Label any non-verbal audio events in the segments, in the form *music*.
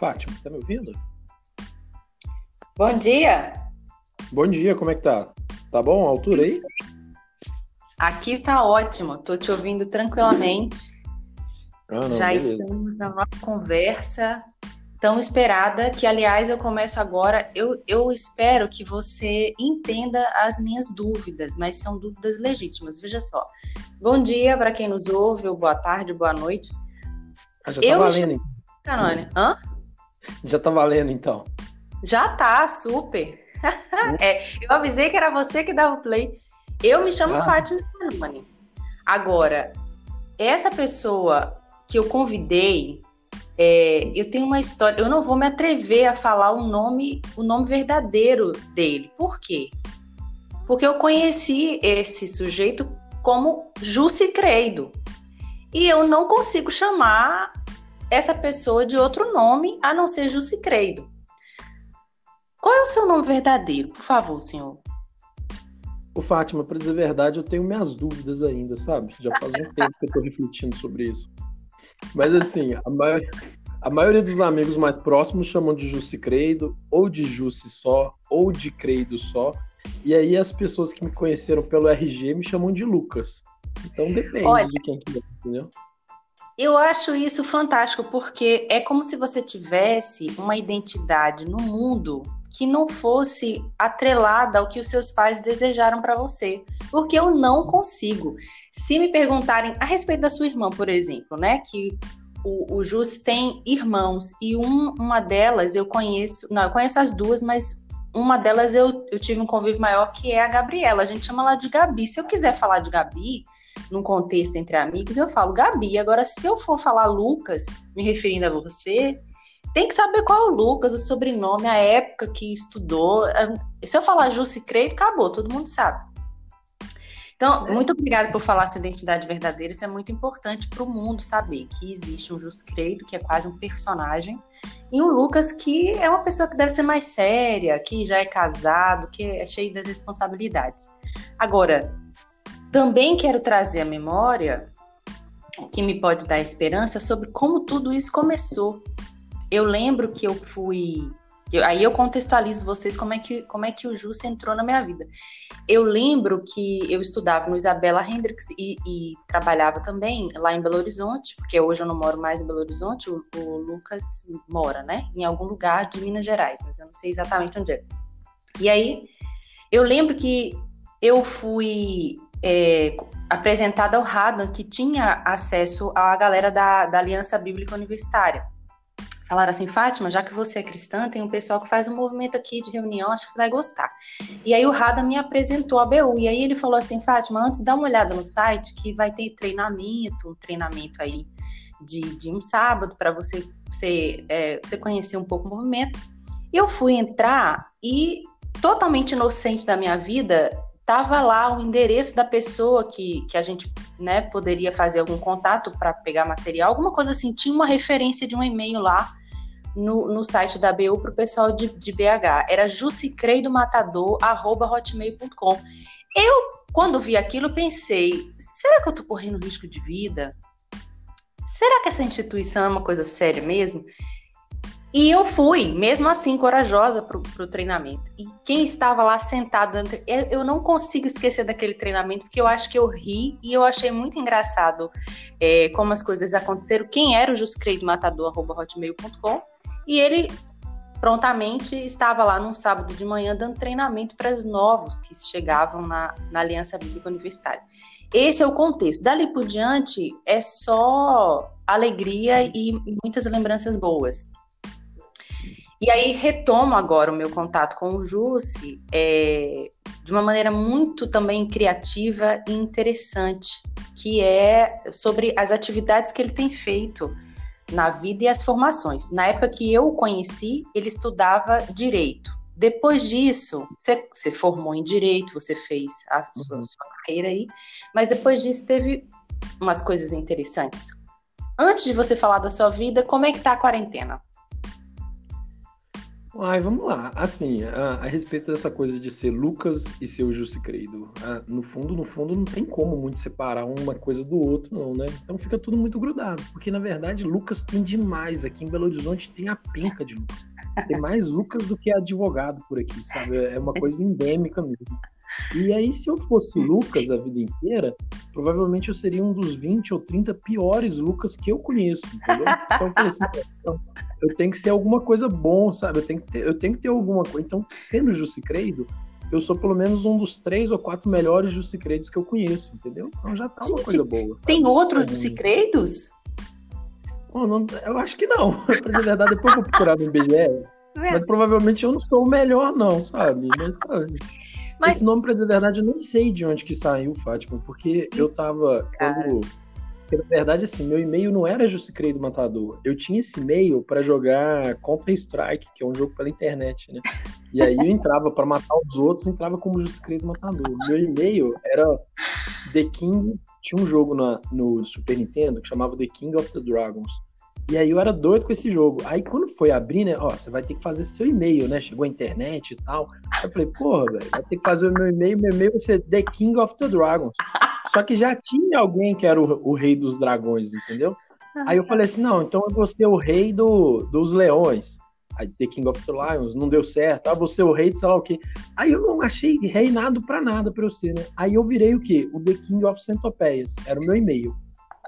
Fátima, tá me ouvindo? Bom dia! Bom dia, como é que tá? Tá bom a altura aí? Aqui tá ótimo, tô te ouvindo tranquilamente. Ah, não, Já beleza. estamos na nossa conversa tão esperada, que aliás eu começo agora. Eu, eu espero que você entenda as minhas dúvidas, mas são dúvidas legítimas. Veja só. Bom dia para quem nos ouve, ou boa tarde, boa noite. Ah, já tá eu valendo. Chamo... Canone. Hã? Já tá valendo, então. Já tá, super. *laughs* é, eu avisei que era você que dava o play. Eu me chamo ah. Fátima Sanumani. Agora, essa pessoa que eu convidei, é, eu tenho uma história. Eu não vou me atrever a falar o nome, o nome verdadeiro dele. Por quê? Porque eu conheci esse sujeito como Jussi Credo. E eu não consigo chamar essa pessoa de outro nome a não ser Jussi Credo. Qual é o seu nome verdadeiro, por favor, senhor? O Fátima, para dizer a verdade, eu tenho minhas dúvidas ainda, sabe? Já faz um tempo que eu estou refletindo sobre isso. Mas assim, a, maior, a maioria dos amigos mais próximos chamam de Jussi Credo, ou de Jussi só, ou de Credo só. E aí as pessoas que me conheceram pelo RG me chamam de Lucas. Então depende Olha, de quem que é, entendeu? Eu acho isso fantástico, porque é como se você tivesse uma identidade no mundo que não fosse atrelada ao que os seus pais desejaram para você. Porque eu não consigo. Se me perguntarem a respeito da sua irmã, por exemplo, né? Que o, o Jus tem irmãos e um, uma delas eu conheço, não, eu conheço as duas, mas uma delas eu, eu tive um convívio maior que é a Gabriela. A gente chama ela de Gabi. Se eu quiser falar de Gabi, num contexto entre amigos, eu falo Gabi. Agora, se eu for falar Lucas, me referindo a você, tem que saber qual é o Lucas, o sobrenome, a época que estudou. Se eu falar Jussi Creito, acabou, todo mundo sabe. Então, é. muito obrigada por falar sua identidade verdadeira. Isso é muito importante para o mundo saber que existe um Jus Credo, que é quase um personagem, e um Lucas que é uma pessoa que deve ser mais séria, que já é casado, que é cheio das responsabilidades. Agora, também quero trazer a memória que me pode dar esperança sobre como tudo isso começou. Eu lembro que eu fui. Eu, aí eu contextualizo vocês como é, que, como é que o Jus entrou na minha vida. Eu lembro que eu estudava no Isabela Hendricks e, e, trabalhava também lá em Belo Horizonte, porque hoje eu não moro mais em Belo Horizonte, o, o Lucas mora, né? Em algum lugar de Minas Gerais, mas eu não sei exatamente onde é. E aí eu lembro que eu fui é, apresentada ao Radan, que tinha acesso à galera da, da Aliança Bíblica Universitária. Falaram assim, Fátima, já que você é cristã, tem um pessoal que faz um movimento aqui de reunião, acho que você vai gostar. E aí o Radan me apresentou a BU, e aí ele falou assim, Fátima, antes dá uma olhada no site que vai ter treinamento, um treinamento aí de, de um sábado para você, você, é, você conhecer um pouco o movimento. Eu fui entrar e totalmente inocente da minha vida, estava lá o endereço da pessoa que, que a gente né, poderia fazer algum contato para pegar material, alguma coisa assim. Tinha uma referência de um e-mail lá no, no site da BU para o pessoal de, de BH. Era jussicreidomatador.hotmail.com. Eu, quando vi aquilo, pensei: será que eu estou correndo risco de vida? Será que essa instituição é uma coisa séria mesmo? E eu fui, mesmo assim, corajosa para o treinamento. E quem estava lá sentado, eu não consigo esquecer daquele treinamento, porque eu acho que eu ri e eu achei muito engraçado é, como as coisas aconteceram. Quem era o justcreidmatador.hotmail.com e ele prontamente estava lá num sábado de manhã dando treinamento para os novos que chegavam na, na Aliança Bíblica Universitária. Esse é o contexto. Dali por diante é só alegria e muitas lembranças boas. E aí retomo agora o meu contato com o Jussi é, de uma maneira muito também criativa e interessante, que é sobre as atividades que ele tem feito na vida e as formações. Na época que eu o conheci, ele estudava direito. Depois disso, você, você formou em direito, você fez a sua, uhum. sua carreira aí, mas depois disso teve umas coisas interessantes. Antes de você falar da sua vida, como é que tá a quarentena? Ai, vamos lá. Assim, a, a, respeito dessa coisa de ser Lucas e ser o Jussi Credo, a, no fundo, no fundo, não tem como muito separar uma coisa do outro, não, né? Então fica tudo muito grudado. Porque, na verdade, Lucas tem demais. Aqui em Belo Horizonte tem a penca de Lucas. Tem mais Lucas do que advogado por aqui, sabe? É uma *laughs* coisa endêmica mesmo. E aí, se eu fosse Lucas a vida inteira, provavelmente eu seria um dos 20 ou 30 piores Lucas que eu conheço, entendeu? Então eu falei assim, então, eu tenho que ser alguma coisa bom, sabe? Eu tenho que ter, eu tenho que ter alguma coisa. Então, sendo Credo, eu sou pelo menos um dos três ou quatro melhores Credos que eu conheço, entendeu? Então já tá uma Gente, coisa boa. Sabe? Tem outros Jusicredos? Oh, não, eu acho que não. *laughs* pra dizer a verdade, depois eu vou procurar no IBGE. Mas provavelmente eu não sou o melhor, não, sabe? Mas, sabe? Mas... Esse nome, pra dizer a verdade, eu nem sei de onde que saiu, Fátima, porque eu tava. Quando... Porque, na verdade, assim, meu e-mail não era Justicreio do Matador. Eu tinha esse e-mail para jogar Counter-Strike, que é um jogo pela internet, né? E aí eu entrava para matar os outros, entrava como Justicreio do Matador. Meu e-mail era The King. Tinha um jogo na, no Super Nintendo que chamava The King of the Dragons. E aí eu era doido com esse jogo. Aí quando foi abrir, né? Ó, você vai ter que fazer seu e-mail, né? Chegou a internet e tal. Eu falei, porra, velho, vai ter que fazer o meu e-mail. Meu e-mail vai ser The King of the Dragons. *laughs* Só que já tinha alguém que era o, o rei dos dragões, entendeu? Aí eu falei assim, não, então eu vou ser o rei do, dos leões. Aí The King of the Lions, não deu certo. Ah, você o rei de sei lá o quê. Aí eu não achei reinado pra nada pra eu ser, né? Aí eu virei o quê? O The King of Centopeias. Era o meu e-mail.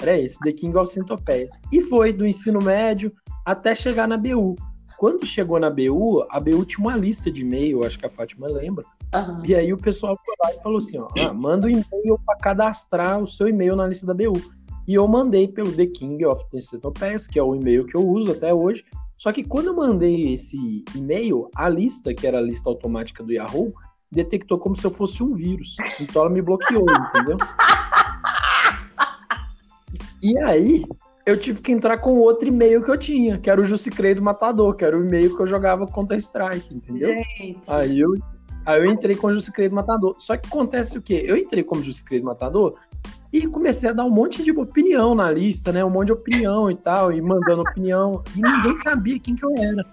Era esse, The King of Centopeias. E foi do ensino médio até chegar na BU. Quando chegou na BU, a BU tinha uma lista de e-mail, acho que a Fátima lembra. Uhum. E aí o pessoal foi lá e falou assim: ó, ah, manda um e-mail para cadastrar o seu e-mail na lista da BU. E eu mandei pelo The King of Centopeias, que é o e-mail que eu uso até hoje. Só que quando eu mandei esse e-mail, a lista, que era a lista automática do Yahoo, detectou como se eu fosse um vírus. Então ela me bloqueou, entendeu? E aí, eu tive que entrar com outro e-mail que eu tinha, que era o Jusicredo Matador, que era o e-mail que eu jogava contra Strike, entendeu? Gente. Aí eu, aí eu entrei com o Jusicredo Matador. Só que acontece o quê? Eu entrei como Jusicredo Matador e comecei a dar um monte de opinião na lista, né? Um monte de opinião e tal, e mandando opinião, e ninguém sabia quem que eu era.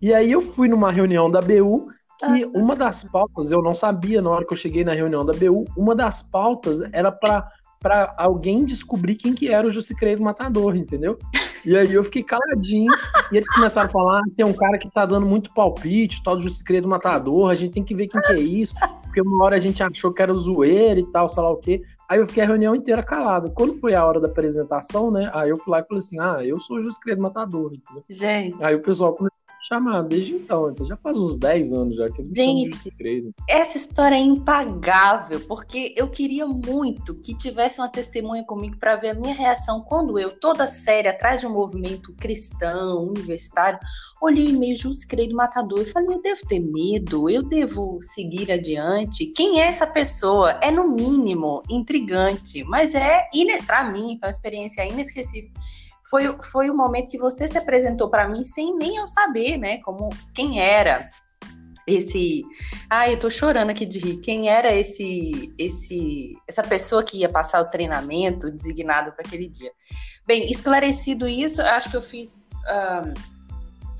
E aí eu fui numa reunião da BU que uma das pautas, eu não sabia na hora que eu cheguei na reunião da BU, uma das pautas era para para alguém descobrir quem que era o Jussicreio Matador, entendeu? E aí eu fiquei caladinho, e eles começaram a falar, ah, tem um cara que tá dando muito palpite, tal do Jussicreio Matador, a gente tem que ver quem que é isso, porque uma hora a gente achou que era o zoeiro e tal, sei lá o quê. Aí eu fiquei a reunião inteira calado. Quando foi a hora da apresentação, né, aí eu fui lá e falei assim, ah, eu sou o Jussicreio Matador, entendeu? Gente. Aí o pessoal começou chamar desde então, então já faz uns 10 anos já que eles Gente, essa história é impagável, porque eu queria muito que tivesse uma testemunha comigo para ver a minha reação quando eu, toda séria, atrás de um movimento cristão, universitário, olhei o e-mail Justo Creio Matador e falei, eu devo ter medo, eu devo seguir adiante. Quem é essa pessoa? É no mínimo intrigante, mas é, para mim, foi uma experiência inesquecível foi, foi o momento que você se apresentou para mim sem nem eu saber, né, como quem era esse, ai, eu tô chorando aqui de rir. Quem era esse esse essa pessoa que ia passar o treinamento designado para aquele dia? Bem, esclarecido isso, acho que eu fiz um,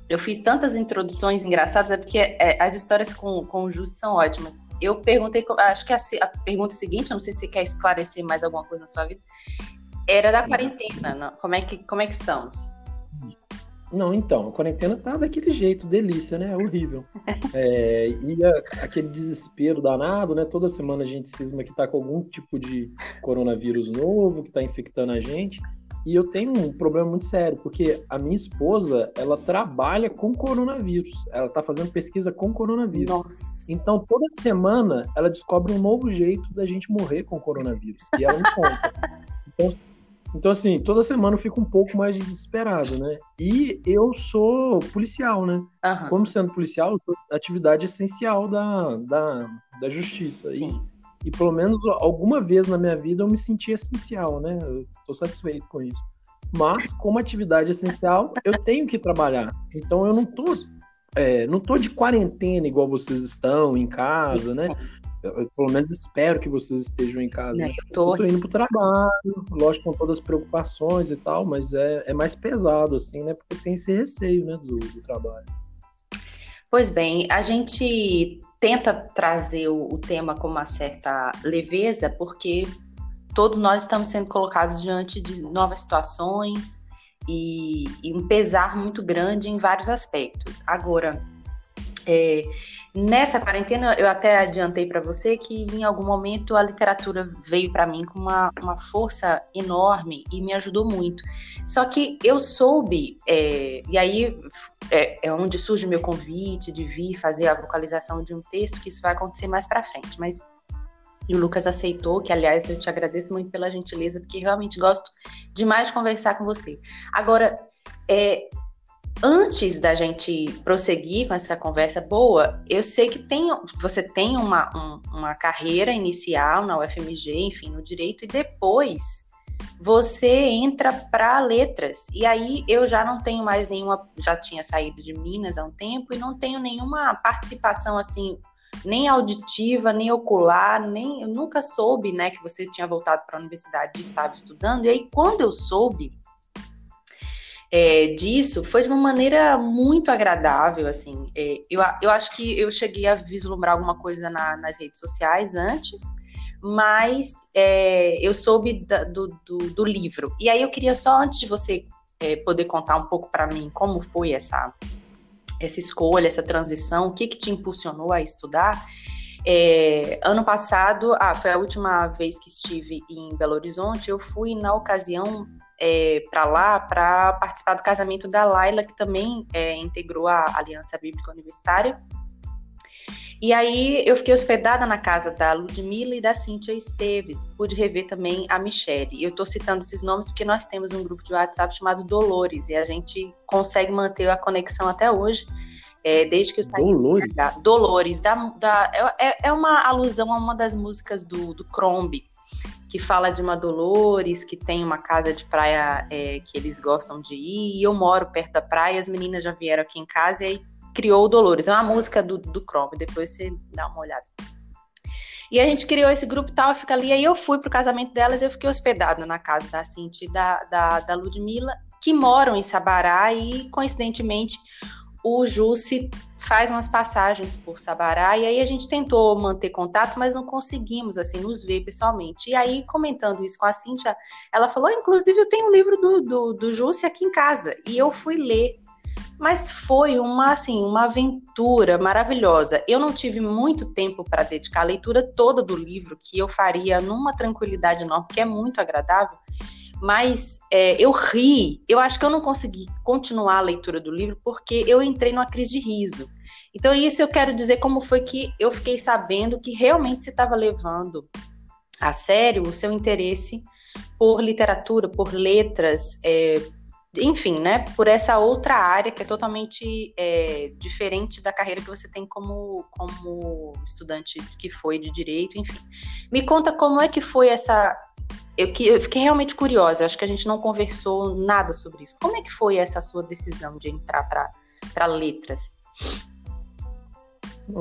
eu fiz tantas introduções engraçadas, é porque é, as histórias com, com o Júlio são ótimas. Eu perguntei, acho que a, a, pergunta seguinte, eu não sei se você quer esclarecer mais alguma coisa na sua vida, era da quarentena, não? Como é que, como é que estamos? Não, então, a quarentena tá daquele jeito, delícia, né? Horrível. É, e a, aquele desespero danado, né? Toda semana a gente cisma que tá com algum tipo de coronavírus novo, que tá infectando a gente. E eu tenho um problema muito sério, porque a minha esposa, ela trabalha com coronavírus. Ela tá fazendo pesquisa com coronavírus. Nossa. Então, toda semana, ela descobre um novo jeito da gente morrer com coronavírus. E ela me conta. Então, *laughs* então, assim, toda semana eu fico um pouco mais desesperado, né? E eu sou policial, né? Uhum. Como sendo policial, eu sou atividade essencial da, da, da justiça. E, e pelo menos alguma vez na minha vida eu me senti essencial, né? Eu tô satisfeito com isso. Mas, como atividade essencial, eu tenho que trabalhar. Então, eu não tô, é, não tô de quarentena igual vocês estão, em casa, né? Eu, pelo menos espero que vocês estejam em casa. eu, tô... eu tô indo pro trabalho, lógico, com todas as preocupações e tal, mas é, é mais pesado, assim, né? Porque tem esse receio, né, do, do trabalho. Pois bem, a gente tenta trazer o, o tema com uma certa leveza, porque todos nós estamos sendo colocados diante de novas situações e, e um pesar muito grande em vários aspectos. Agora, é, nessa quarentena, eu até adiantei para você que em algum momento a literatura veio para mim com uma, uma força enorme e me ajudou muito. Só que eu soube, é, e aí é, é, onde surge o meu convite de vir fazer a vocalização de um texto, que isso vai acontecer mais para frente, mas e o Lucas aceitou, que aliás eu te agradeço muito pela gentileza, porque realmente gosto demais de conversar com você. Agora, é, antes da gente prosseguir com essa conversa boa, eu sei que tem, você tem uma, um, uma carreira inicial na UFMG, enfim, no direito, e depois você entra para letras. E aí eu já não tenho mais nenhuma, já tinha saído de Minas há um tempo e não tenho nenhuma participação assim, nem auditiva, nem ocular, nem eu nunca soube, né, que você tinha voltado para a universidade e estava estudando. E aí quando eu soube é, disso foi de uma maneira muito agradável, assim. É, eu, eu acho que eu cheguei a vislumbrar alguma coisa na, nas redes sociais antes, mas é, eu soube da, do, do, do, livro. E aí eu queria só, antes de você é, poder contar um pouco para mim como foi essa, essa escolha, essa transição, o que, que te impulsionou a estudar, é, ano passado, ah, foi a última vez que estive em Belo Horizonte, eu fui na ocasião é, para lá para participar do casamento da Laila, que também é, integrou a Aliança Bíblica Universitária. E aí eu fiquei hospedada na casa da Ludmilla e da Cíntia Esteves. Pude rever também a Michelle. E eu estou citando esses nomes porque nós temos um grupo de WhatsApp chamado Dolores e a gente consegue manter a conexão até hoje. É, desde que eu saí. Dolores. Dolores, da, da, é, é uma alusão a uma das músicas do, do Crombie que fala de uma Dolores, que tem uma casa de praia é, que eles gostam de ir, e eu moro perto da praia, as meninas já vieram aqui em casa e aí criou o Dolores. É uma música do, do Chrome, depois você dá uma olhada. E a gente criou esse grupo tal, fica ali, aí eu fui pro casamento delas, eu fiquei hospedada na casa da Cintia e da, da, da Ludmilla, que moram em Sabará, e coincidentemente o Jussi faz umas passagens por Sabará e aí a gente tentou manter contato, mas não conseguimos assim nos ver pessoalmente. E aí comentando isso com a Cíntia, ela falou: inclusive eu tenho um livro do, do, do aqui em casa e eu fui ler. Mas foi uma assim uma aventura maravilhosa. Eu não tive muito tempo para dedicar a leitura toda do livro, que eu faria numa tranquilidade enorme, que é muito agradável mas é, eu ri. Eu acho que eu não consegui continuar a leitura do livro porque eu entrei numa crise de riso. Então, isso eu quero dizer como foi que eu fiquei sabendo que realmente você estava levando a sério o seu interesse por literatura, por letras, é, enfim, né, por essa outra área que é totalmente é, diferente da carreira que você tem como, como estudante que foi de direito, enfim. Me conta como é que foi essa eu, que, eu fiquei realmente curiosa, acho que a gente não conversou nada sobre isso. Como é que foi essa sua decisão de entrar para letras?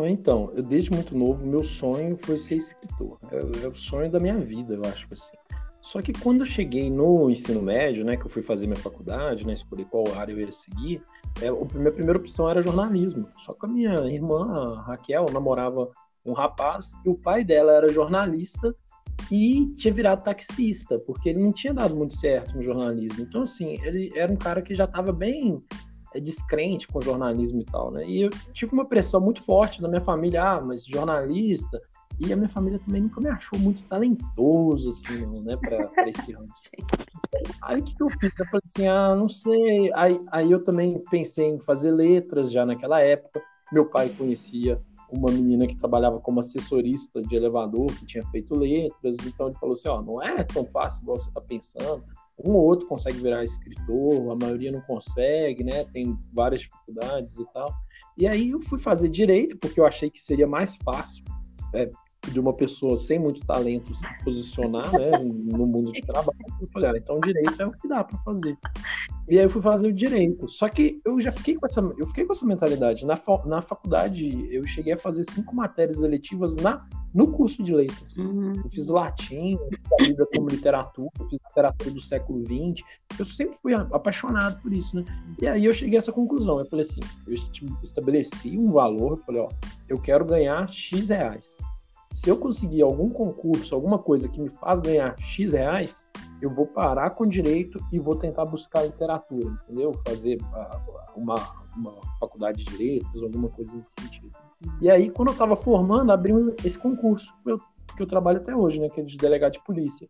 Então, eu, desde muito novo, meu sonho foi ser escritor. É, é, o sonho da minha vida, eu acho assim. Só que quando eu cheguei no ensino médio, né, que eu fui fazer minha faculdade, né, escolhi qual área eu ia seguir, é, a minha primeira opção era jornalismo. Só que a minha irmã, a Raquel, namorava um rapaz e o pai dela era jornalista e tinha virado taxista, porque ele não tinha dado muito certo no jornalismo. Então, assim, ele era um cara que já estava bem descrente com jornalismo e tal, né? E eu tive uma pressão muito forte da minha família, ah, mas jornalista. E a minha família também nunca me achou muito talentoso, assim, não, né, pra, pra esse *laughs* ramo. Aí o que, eu fiz? Eu falei assim, ah, não sei. Aí, aí eu também pensei em fazer letras já naquela época. Meu pai conhecia uma menina que trabalhava como assessorista de elevador, que tinha feito letras, então ele falou assim, ó, não é tão fácil igual você está pensando, um ou outro consegue virar escritor, a maioria não consegue, né, tem várias dificuldades e tal, e aí eu fui fazer direito, porque eu achei que seria mais fácil, é, de uma pessoa sem muito talento se posicionar né, no mundo de trabalho. Eu falei, ah, então direito é o que dá para fazer. E aí eu fui fazer o direito. Só que eu já fiquei com essa, eu fiquei com essa mentalidade. Na, na faculdade, eu cheguei a fazer cinco matérias eletivas na, no curso de letras. Uhum. Eu fiz latim, fiz vida como literatura, fiz literatura do século XX. Eu sempre fui apaixonado por isso, né? E aí eu cheguei a essa conclusão. Eu falei assim, eu estabeleci um valor, eu falei, ó, eu quero ganhar X reais se eu conseguir algum concurso, alguma coisa que me faz ganhar X reais, eu vou parar com direito e vou tentar buscar literatura, entendeu? Fazer ah, uma, uma faculdade de letras, alguma coisa nesse sentido. E aí, quando eu estava formando, abriu esse concurso, eu, que eu trabalho até hoje, né, que é de delegado de polícia.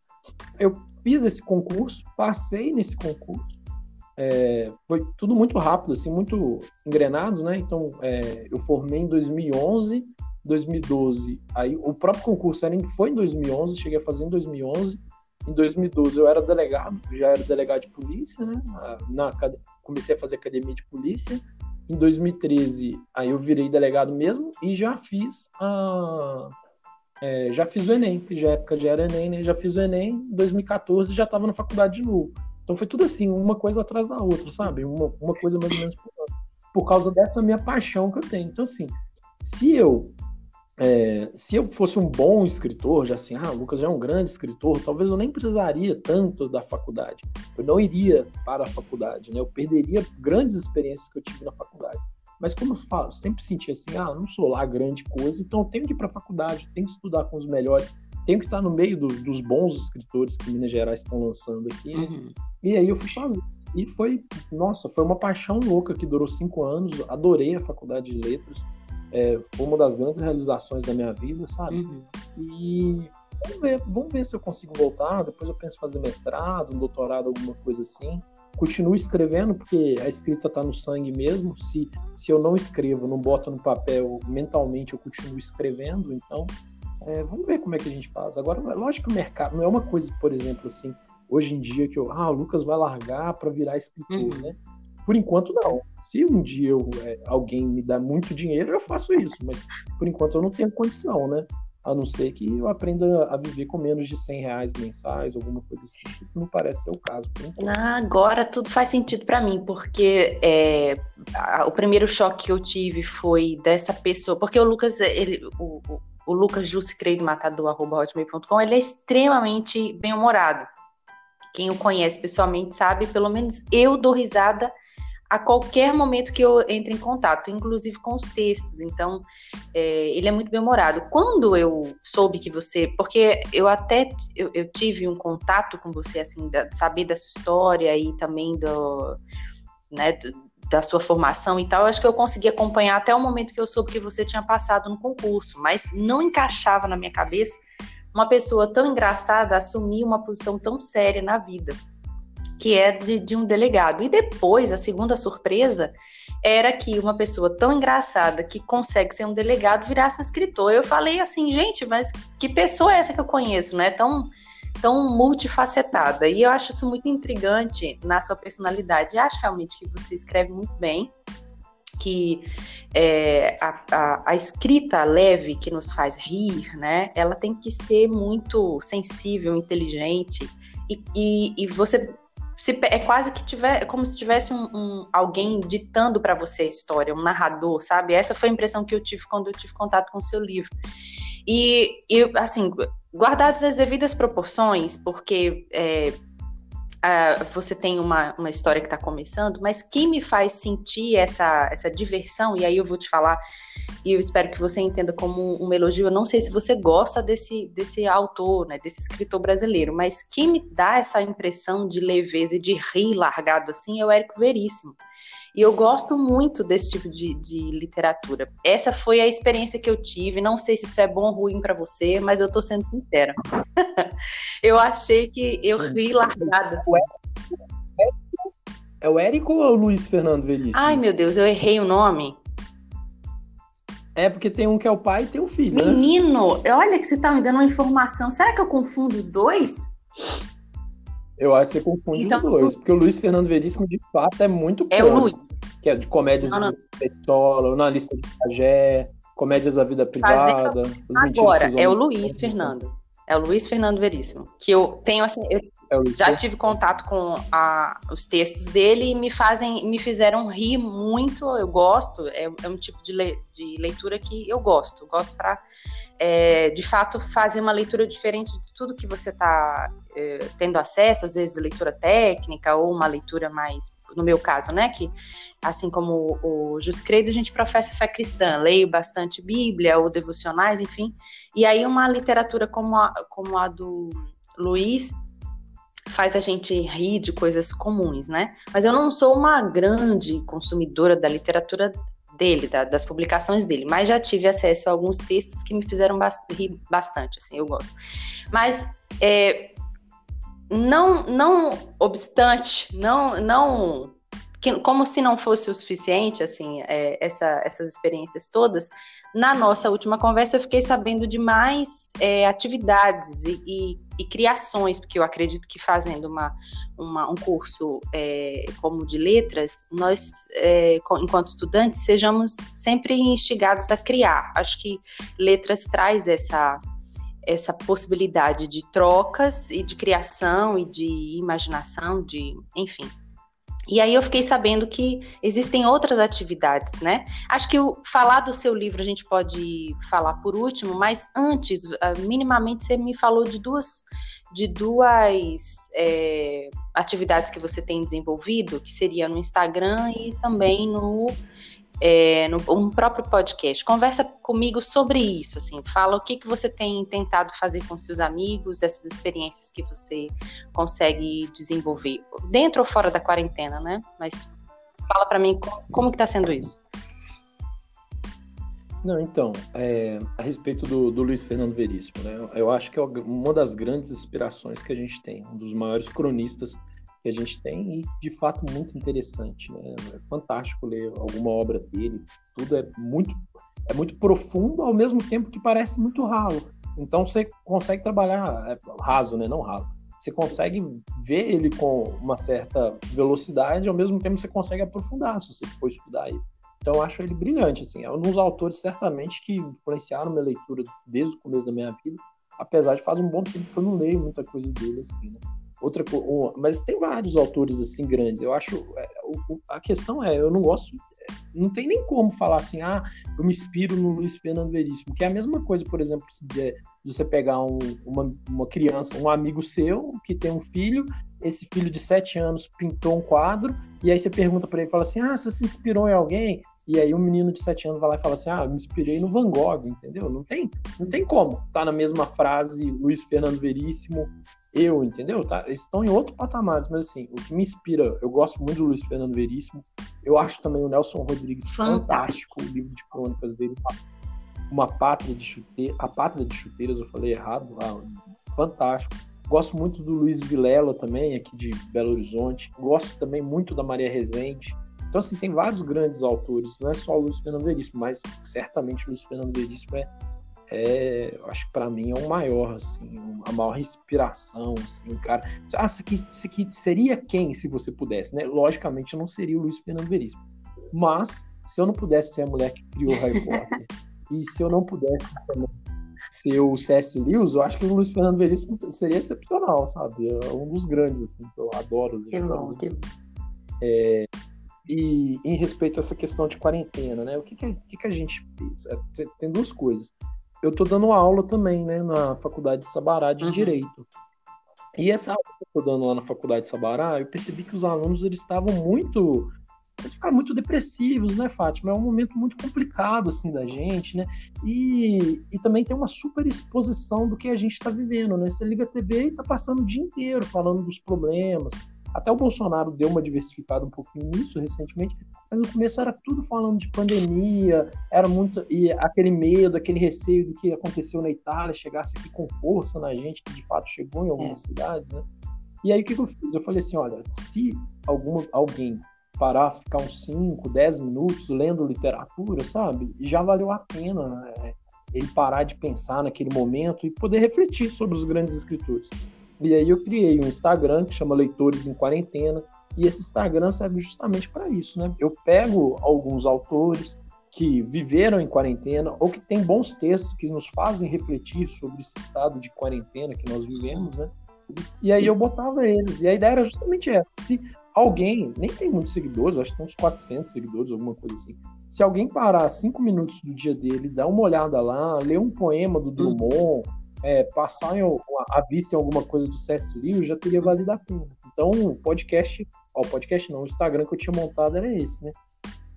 Eu fiz esse concurso, passei nesse concurso, é, foi tudo muito rápido, assim, muito engrenado, né? Então, é, eu formei em 2011, 2012, aí o próprio concurso era, foi em 2011, cheguei a fazer em 2011. Em 2012 eu era delegado, já era delegado de polícia, né? Na, comecei a fazer academia de polícia. Em 2013, aí eu virei delegado mesmo e já fiz a, é, já fiz o Enem, que já época já era Enem, né? Já fiz o Enem, em 2014 já estava na faculdade de novo. Então foi tudo assim, uma coisa atrás da outra, sabe? Uma, uma coisa mais ou menos por. Por causa dessa minha paixão que eu tenho. Então, assim, se eu é, se eu fosse um bom escritor, já assim, ah, o Lucas já é um grande escritor, talvez eu nem precisaria tanto da faculdade. Eu não iria para a faculdade, né? Eu perderia grandes experiências que eu tive na faculdade. Mas como eu falo, sempre senti assim, ah, não sou lá grande coisa, então eu tenho que ir para a faculdade, tenho que estudar com os melhores, tenho que estar no meio do, dos bons escritores que Minas Gerais estão lançando aqui. Uhum. E aí eu fui fazer. E foi, nossa, foi uma paixão louca que durou cinco anos. Adorei a faculdade de letras é, foi uma das grandes realizações da minha vida, sabe? Uhum. E vamos ver, vamos ver se eu consigo voltar. Depois eu penso em fazer mestrado, um doutorado, alguma coisa assim. Continuo escrevendo, porque a escrita está no sangue mesmo. Se, se eu não escrevo, não boto no papel, mentalmente eu continuo escrevendo. Então, é, vamos ver como é que a gente faz. Agora, é lógico que o mercado não é uma coisa, por exemplo, assim, hoje em dia que eu, ah, o Lucas vai largar para virar escritor, uhum. né? Por enquanto, não. Se um dia eu, é, alguém me dá muito dinheiro, eu faço isso. Mas por enquanto eu não tenho condição, né? A não ser que eu aprenda a viver com menos de 100 reais mensais, alguma coisa assim. Não parece ser o caso. Ah, agora tudo faz sentido para mim, porque é, a, o primeiro choque que eu tive foi dessa pessoa. Porque o Lucas, ele, o, o, o Lucas Jussi Creio Matador, arroba hotmail.com, ele é extremamente bem-humorado. Quem o conhece pessoalmente sabe, pelo menos eu dou risada a qualquer momento que eu entre em contato, inclusive com os textos. Então, é, ele é muito bem-humorado. Quando eu soube que você, porque eu até eu, eu tive um contato com você, assim, da, saber da sua história e também do, né, do, da sua formação e tal, acho que eu consegui acompanhar até o momento que eu soube que você tinha passado no concurso, mas não encaixava na minha cabeça uma pessoa tão engraçada assumir uma posição tão séria na vida que é de, de, um delegado. E depois, a segunda surpresa era que uma pessoa tão engraçada que consegue ser um delegado virasse um escritor. Eu falei assim, gente, mas que pessoa é essa que eu conheço, né? Tão, tão multifacetada. E eu acho isso muito intrigante na sua personalidade. Eu acho realmente que você escreve muito bem. Que é, a, a, a escrita leve que nos faz rir, né? Ela tem que ser muito sensível, inteligente, e, e, e, você se, é quase que tiver, é como se tivesse um, um alguém ditando para você a história, um narrador, sabe? Essa foi a impressão que eu tive quando eu tive contato com o seu livro. E, e assim, guardadas as devidas proporções, porque é, uh, você tem uma, uma história que está começando, mas quem me faz sentir essa, essa diversão, e aí eu vou te falar, e eu espero que você entenda como um elogio, eu não sei se você gosta desse, desse autor, né, desse escritor brasileiro, mas quem me dá essa impressão de leveza e de rir largado assim é o Érico Veríssimo. E eu gosto muito desse tipo de, de literatura. Essa foi a experiência que eu tive. Não sei se isso é bom ou ruim para você, mas eu tô sendo sincera. *laughs* eu achei que eu ri largada. Assim. É o Érico ou é o Luiz Fernando Veríssimo? Ai, meu Deus, eu errei o nome. É porque tem um que é o pai e tem um filho. Né? Menino, né? olha que você tá me dando uma informação. Será que eu confundo os dois? Eu acho que você confunde então, os dois, porque o Luiz Fernando Veríssimo, de fato, é muito É o Luiz. Que é de comédias não, não. de pistola, na lista de pajé. Comédias da Vida Privada. Agora, é o Luiz Fernando. É o Luiz Fernando Veríssimo. Que eu tenho assim, eu é já tive contato com a, os textos dele e me fazem, me fizeram rir muito. Eu gosto, é, é um tipo de, le, de, leitura que eu gosto. Gosto para, é, de fato, fazer uma leitura diferente de tudo que você está é, tendo acesso, às vezes leitura técnica ou uma leitura mais, no meu caso, né, que assim como o Jus Credo, a gente professa fé cristã, leio bastante Bíblia ou devocionais, enfim, e aí uma literatura como a, como a do Luiz faz a gente rir de coisas comuns, né? Mas eu não sou uma grande consumidora da literatura dele, da, das publicações dele, mas já tive acesso a alguns textos que me fizeram rir bastante, assim, eu gosto. Mas é, não, não obstante, não, não que, como se não fosse o suficiente, assim, é, essa, essas experiências todas, na nossa última conversa eu fiquei sabendo de mais é, atividades e, e, e, criações, porque eu acredito que fazendo uma, uma um curso é, como de letras, nós, é, enquanto estudantes, sejamos sempre instigados a criar. Acho que letras traz essa essa possibilidade de trocas e de criação e de imaginação, de enfim, e aí eu fiquei sabendo que existem outras atividades, né? Acho que o, falar do seu livro a gente pode falar por último, mas antes, ah, minimamente, você me falou de duas, de duas é, atividades que você tem desenvolvido, que seria no Instagram e também no é, no um próprio podcast. Conversa comigo sobre isso, assim, fala o que, que você tem tentado fazer com seus amigos, essas experiências que você consegue desenvolver, dentro ou fora da quarentena, né? Mas fala para mim como, como que está sendo isso. Não, então, é, a respeito do, do, Luiz Fernando Veríssimo, né? Eu acho que é uma das grandes inspirações que a gente tem, um dos maiores cronistas que a gente tem e de fato muito interessante, né? É fantástico ler alguma obra dele. Tudo é muito é muito profundo ao mesmo tempo que parece muito ralo. Então você consegue trabalhar é, raso, né? Não ralo. Você consegue ver ele com uma certa velocidade, ao mesmo tempo você consegue aprofundar se você for estudar ele. Então eu acho ele brilhante, assim. É um dos autores certamente que influenciaram minha leitura desde o começo da minha vida, apesar de faz um bom tempo que eu não leio muita coisa dele, assim, né? Outra mas tem vários autores assim grandes. Eu acho é, a questão é, eu não gosto, não tem nem como falar assim, ah, eu me inspiro no Luiz Fernando Veríssimo, que é a mesma coisa, por exemplo, de, você pegar um, uma, uma criança, um amigo seu que tem um filho, esse filho de sete anos pintou um quadro e aí você pergunta para ele, fala assim, ah, você se inspirou em alguém? E aí um menino de sete anos vai lá e fala assim, ah, me inspirei no Van Gogh, entendeu? Não tem, não tem como. Tá na mesma frase Luiz Fernando Veríssimo, eu, entendeu? Tá, eles estão em outro patamar, mas assim, o que me inspira, eu gosto muito do Luiz Fernando Veríssimo, eu acho também o Nelson Rodrigues fantástico, fantástico o livro de crônicas dele, uma pátria de chuteiras, a pátria de chuteiras, eu falei errado, ah, fantástico. Gosto muito do Luiz Vilela também, aqui de Belo Horizonte. Gosto também muito da Maria Rezende. Então, assim, tem vários grandes autores, não é só o Luiz Fernando Veríssimo, mas certamente o Luiz Fernando Veríssimo é é, eu acho que para mim é o maior, assim, a maior inspiração, assim, cara. Ah, isso aqui, isso aqui seria quem se você pudesse, né? Logicamente não seria o Luiz Fernando Veríssimo. Mas, se eu não pudesse ser a mulher que criou Harry Potter, *laughs* e se eu não pudesse ser o C.S. Lewis, eu acho que o Luiz Fernando Veríssimo seria excepcional, sabe? É um dos grandes, assim, que eu adoro. Que bom, que bom. É, e em respeito a essa questão de quarentena, né? O que, que, que, que a gente fez? É, tem duas coisas eu estou dando aula também, né, na Faculdade de Sabará de uhum. Direito. E essa aula que eu estou dando lá na Faculdade de Sabará, eu percebi que os alunos eles estavam muito eles ficaram muito depressivos, né, Fátima? É um momento muito complicado, assim, da gente, né? E, e também tem uma super exposição do que a gente está vivendo, né? Você liga a TV e está passando o dia inteiro falando dos problemas, até o Bolsonaro deu uma diversificada um pouquinho nisso recentemente, mas no começo era tudo falando de pandemia, era muito. E aquele medo, aquele receio do que aconteceu na Itália chegasse aqui com força na gente, que de fato chegou em algumas é. cidades, né? E aí o que, eu fiz? Eu falei assim: olha, se alguma, alguém parar, ficar uns 5, 10 minutos lendo literatura, sabe? Já valeu a pena né? ele parar de pensar naquele momento e poder refletir sobre os grandes escritores. E aí eu criei um Instagram que chama Leitores em Quarentena, e esse Instagram serve justamente para isso, né? Eu pego alguns autores que viveram em quarentena ou que têm bons textos que nos fazem refletir sobre esse estado de quarentena que nós vivemos, né? E aí eu botava eles. E a ideia era justamente essa. Se alguém, nem tem muitos seguidores, acho que tem uns 400 seguidores, alguma coisa assim. Se alguém parar cinco minutos do dia dele, dar uma olhada lá, ler um poema do Drummond, é, passar em, a vista em alguma coisa do C.S. Lewis, já teria valido a pena. Então, o podcast, ó, o podcast não, o Instagram que eu tinha montado era esse, né?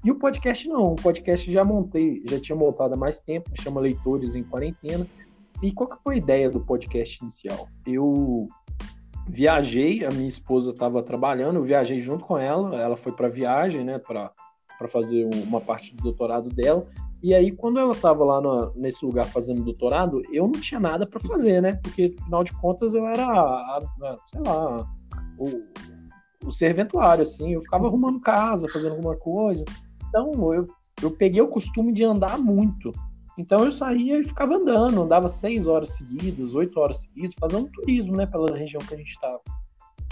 E o podcast não, o podcast já montei, já tinha montado há mais tempo, chama Leitores em Quarentena. E qual que foi a ideia do podcast inicial? Eu viajei, a minha esposa estava trabalhando, eu viajei junto com ela, ela foi para viagem, né, para fazer uma parte do doutorado dela. E aí, quando ela estava lá no, nesse lugar fazendo doutorado, eu não tinha nada para fazer, né? Porque, afinal de contas, eu era, a, a, sei lá, o, o serventuário, assim. Eu ficava arrumando casa, fazendo alguma coisa. Então, eu, eu peguei o costume de andar muito. Então, eu saía e ficava andando. Andava seis horas seguidas, oito horas seguidas, fazendo turismo, né? Pela região que a gente estava.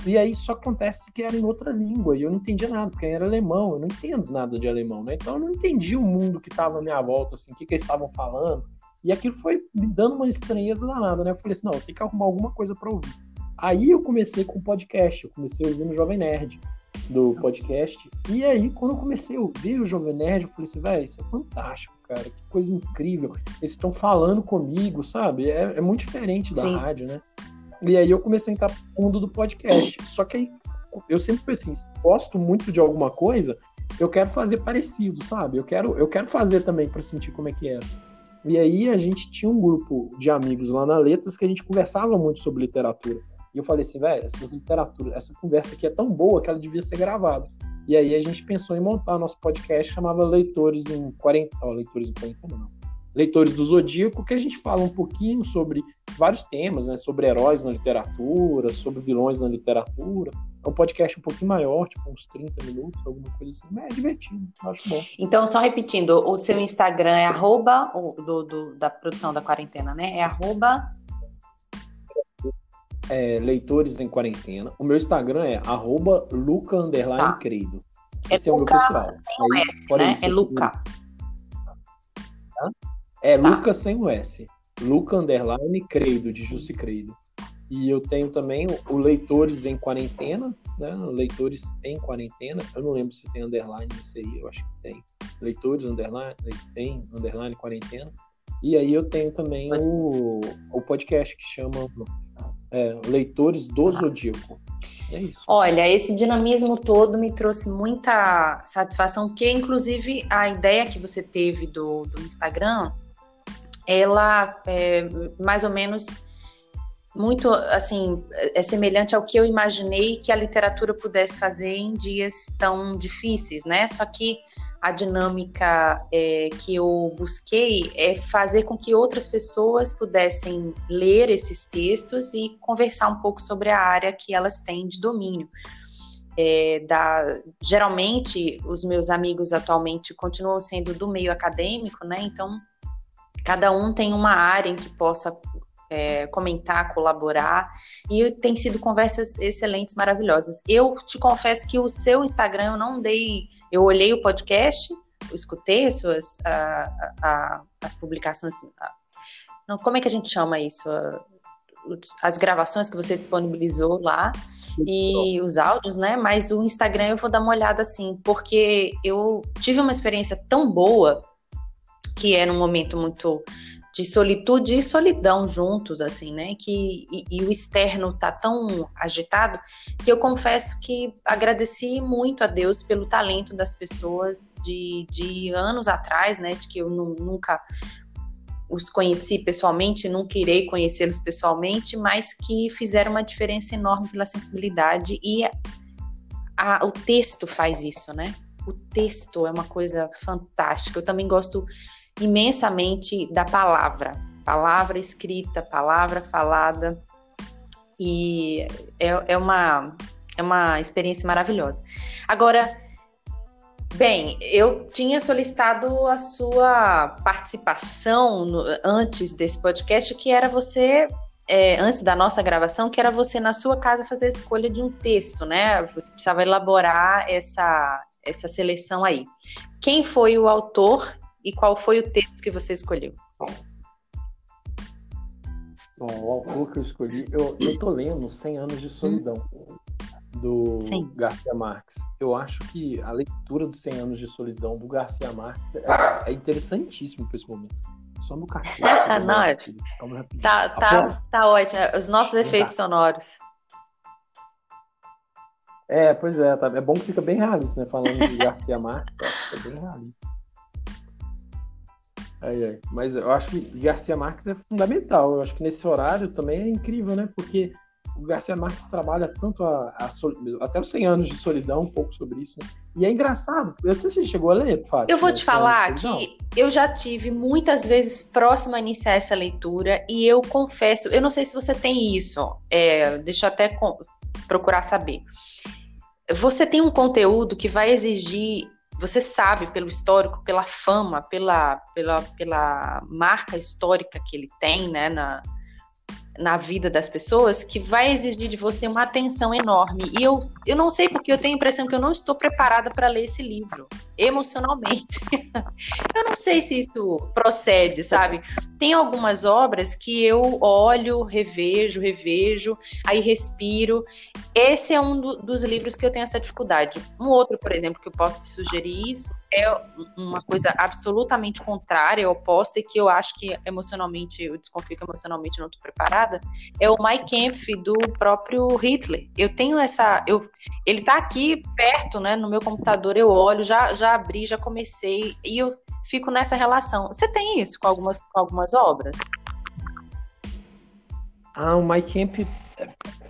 E aí só acontece que era em outra língua e eu não entendia nada, porque era alemão, eu não entendo nada de alemão, né? Então eu não entendi o mundo que estava à minha volta, assim, o que, que eles estavam falando. E aquilo foi me dando uma estranheza danada, né? Eu falei assim, não, tem que arrumar alguma coisa para ouvir. Aí eu comecei com o podcast, eu comecei ouvindo o Jovem Nerd do podcast. E aí, quando eu comecei a ouvir o Jovem Nerd, eu falei assim, velho, isso é fantástico, cara, que coisa incrível. Eles estão falando comigo, sabe? É, é muito diferente da Sim. rádio, né? E aí eu comecei a entrar no fundo do podcast. Só que aí eu sempre fui assim, gosto muito de alguma coisa, eu quero fazer parecido, sabe? Eu quero, eu quero fazer também para sentir como é que era. E aí a gente tinha um grupo de amigos lá na Letras que a gente conversava muito sobre literatura. E eu falei assim, velho, essas literaturas, essa conversa aqui é tão boa que ela devia ser gravada. E aí a gente pensou em montar nosso podcast, chamava Leitores em 40. Ó, Leitores em 40 não leitores do Zodíaco, que a gente fala um pouquinho sobre vários temas, né? Sobre heróis na literatura, sobre vilões na literatura. É um podcast um pouquinho maior, tipo uns 30 minutos, alguma coisa assim, mas é divertido, acho bom. Então, só repetindo, o seu Instagram é arroba, do, do, da produção da quarentena, né? É arroba... É, leitores em quarentena. O meu Instagram é arroba luca underline tá. credo. Esse é, é o meu pessoal. Aí, S, né? É Luca. É tá. Lucas sem o S. Luca Underline Credo, de Jussi Credo. E eu tenho também o Leitores em Quarentena, né? Leitores em Quarentena. Eu não lembro se tem underline nesse aí, eu acho que tem. Leitores Underline, tem Underline Quarentena. E aí eu tenho também o, o podcast que chama é, Leitores do Zodíaco. É isso. Olha, esse dinamismo todo me trouxe muita satisfação, que inclusive a ideia que você teve do, do Instagram ela é mais ou menos muito assim é semelhante ao que eu imaginei que a literatura pudesse fazer em dias tão difíceis, né? Só que a dinâmica é, que eu busquei é fazer com que outras pessoas pudessem ler esses textos e conversar um pouco sobre a área que elas têm de domínio. É, da, geralmente, os meus amigos atualmente continuam sendo do meio acadêmico, né? Então, Cada um tem uma área em que possa é, comentar, colaborar, e tem sido conversas excelentes, maravilhosas. Eu te confesso que o seu Instagram eu não dei. Eu olhei o podcast, eu escutei as suas a, a, as publicações. A, não, como é que a gente chama isso? as gravações que você disponibilizou lá e os áudios, né? Mas o Instagram eu vou dar uma olhada assim, porque eu tive uma experiência tão boa que é num momento muito de solitude e solidão juntos, assim, né? Que, e, e, o externo tá tão agitado que eu confesso que agradeci muito a Deus pelo talento das pessoas de, de anos atrás, né? De que eu nunca os conheci pessoalmente, nunca irei conhecê-los pessoalmente, mas que fizeram uma diferença enorme pela sensibilidade e a, a, o texto faz isso, né? O texto é uma coisa fantástica. Eu também gosto imensamente da palavra, palavra escrita, palavra falada, e é, é, uma, é uma experiência maravilhosa. Agora, bem, eu tinha solicitado a sua participação no, antes desse podcast, que era você é, antes da nossa gravação, que era você na sua casa fazer a escolha de um texto, né? Você precisava elaborar essa, essa seleção aí. Quem foi o autor e qual foi o texto que você escolheu? Bom, o autor que eu escolhi, eu, eu tô lendo 100 Anos de Solidão, do Sim. Garcia Marques. Eu acho que a leitura dos 100 Anos de Solidão do Garcia Marques é, é interessantíssimo para esse momento. Só no cachorro. Ah, *laughs* não, é... tá, tá, tá ótimo. Os nossos efeitos sonoros. É, pois é, tá, é bom que fica bem realista, né? Falando de Garcia Marques, é bem realista. Mas eu acho que Garcia Marques é fundamental. Eu acho que nesse horário também é incrível, né? Porque o Garcia Marques trabalha tanto a, a até os 100 anos de solidão, um pouco sobre isso. Né? E é engraçado. Eu sei se você chegou a ler, Fábio. Eu vou te falar que eu já tive muitas vezes próxima a iniciar essa leitura e eu confesso, eu não sei se você tem isso. É, deixa eu até procurar saber. Você tem um conteúdo que vai exigir você sabe pelo histórico, pela fama, pela, pela, pela marca histórica que ele tem, né, na, na vida das pessoas que vai exigir de você uma atenção enorme. E eu, eu não sei porque eu tenho a impressão que eu não estou preparada para ler esse livro, emocionalmente. *laughs* eu não sei se isso procede, sabe? Tem algumas obras que eu olho, revejo, revejo, aí respiro. Esse é um do, dos livros que eu tenho essa dificuldade. Um outro, por exemplo, que eu posso te sugerir isso é uma coisa absolutamente contrária, oposta, e que eu acho que emocionalmente, eu desconfio que emocionalmente não estou preparada, é o My Kampf do próprio Hitler. Eu tenho essa. Eu, ele está aqui perto, né, no meu computador, eu olho, já, já abri, já comecei, e eu fico nessa relação. Você tem isso com algumas, com algumas obras? Ah, o My Camp.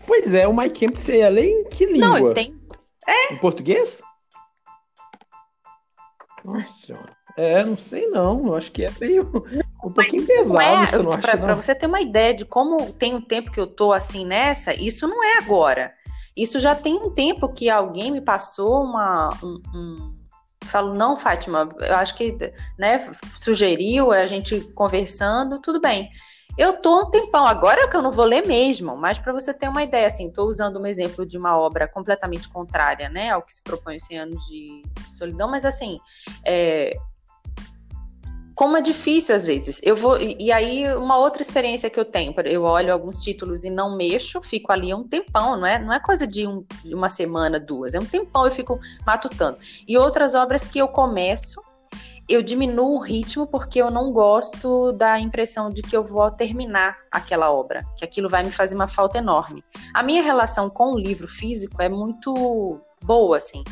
Pois é, o My Camp você ia ler em que língua? Não, tem. É. Em português? Nossa senhora. É, não sei não. Eu acho que é meio um pouquinho pesado. É, você não pra, pra, você ter uma ideia de como tem um tempo que eu tô assim nessa, isso não é agora. Isso já tem um tempo que alguém me passou uma. Um, um... Falo, não, Fátima, eu acho que né, sugeriu a gente conversando, tudo bem. Eu tô um tempão, agora é que eu não vou ler mesmo, mas para você ter uma ideia, assim, tô usando um exemplo de uma obra completamente contrária, né, ao que se propõe os 100 anos de solidão, mas assim, é, como é difícil às vezes. Eu vou e, aí uma outra experiência que eu tenho, eu olho alguns títulos e não mexo, fico ali um tempão, não é? Não é coisa de, um, de uma semana, duas, é um tempão eu fico matutando. E outras obras que eu começo eu diminuo o ritmo porque eu não gosto da impressão de que eu vou terminar aquela obra, que aquilo vai me fazer uma falta enorme. A minha relação com o livro físico é muito boa, assim.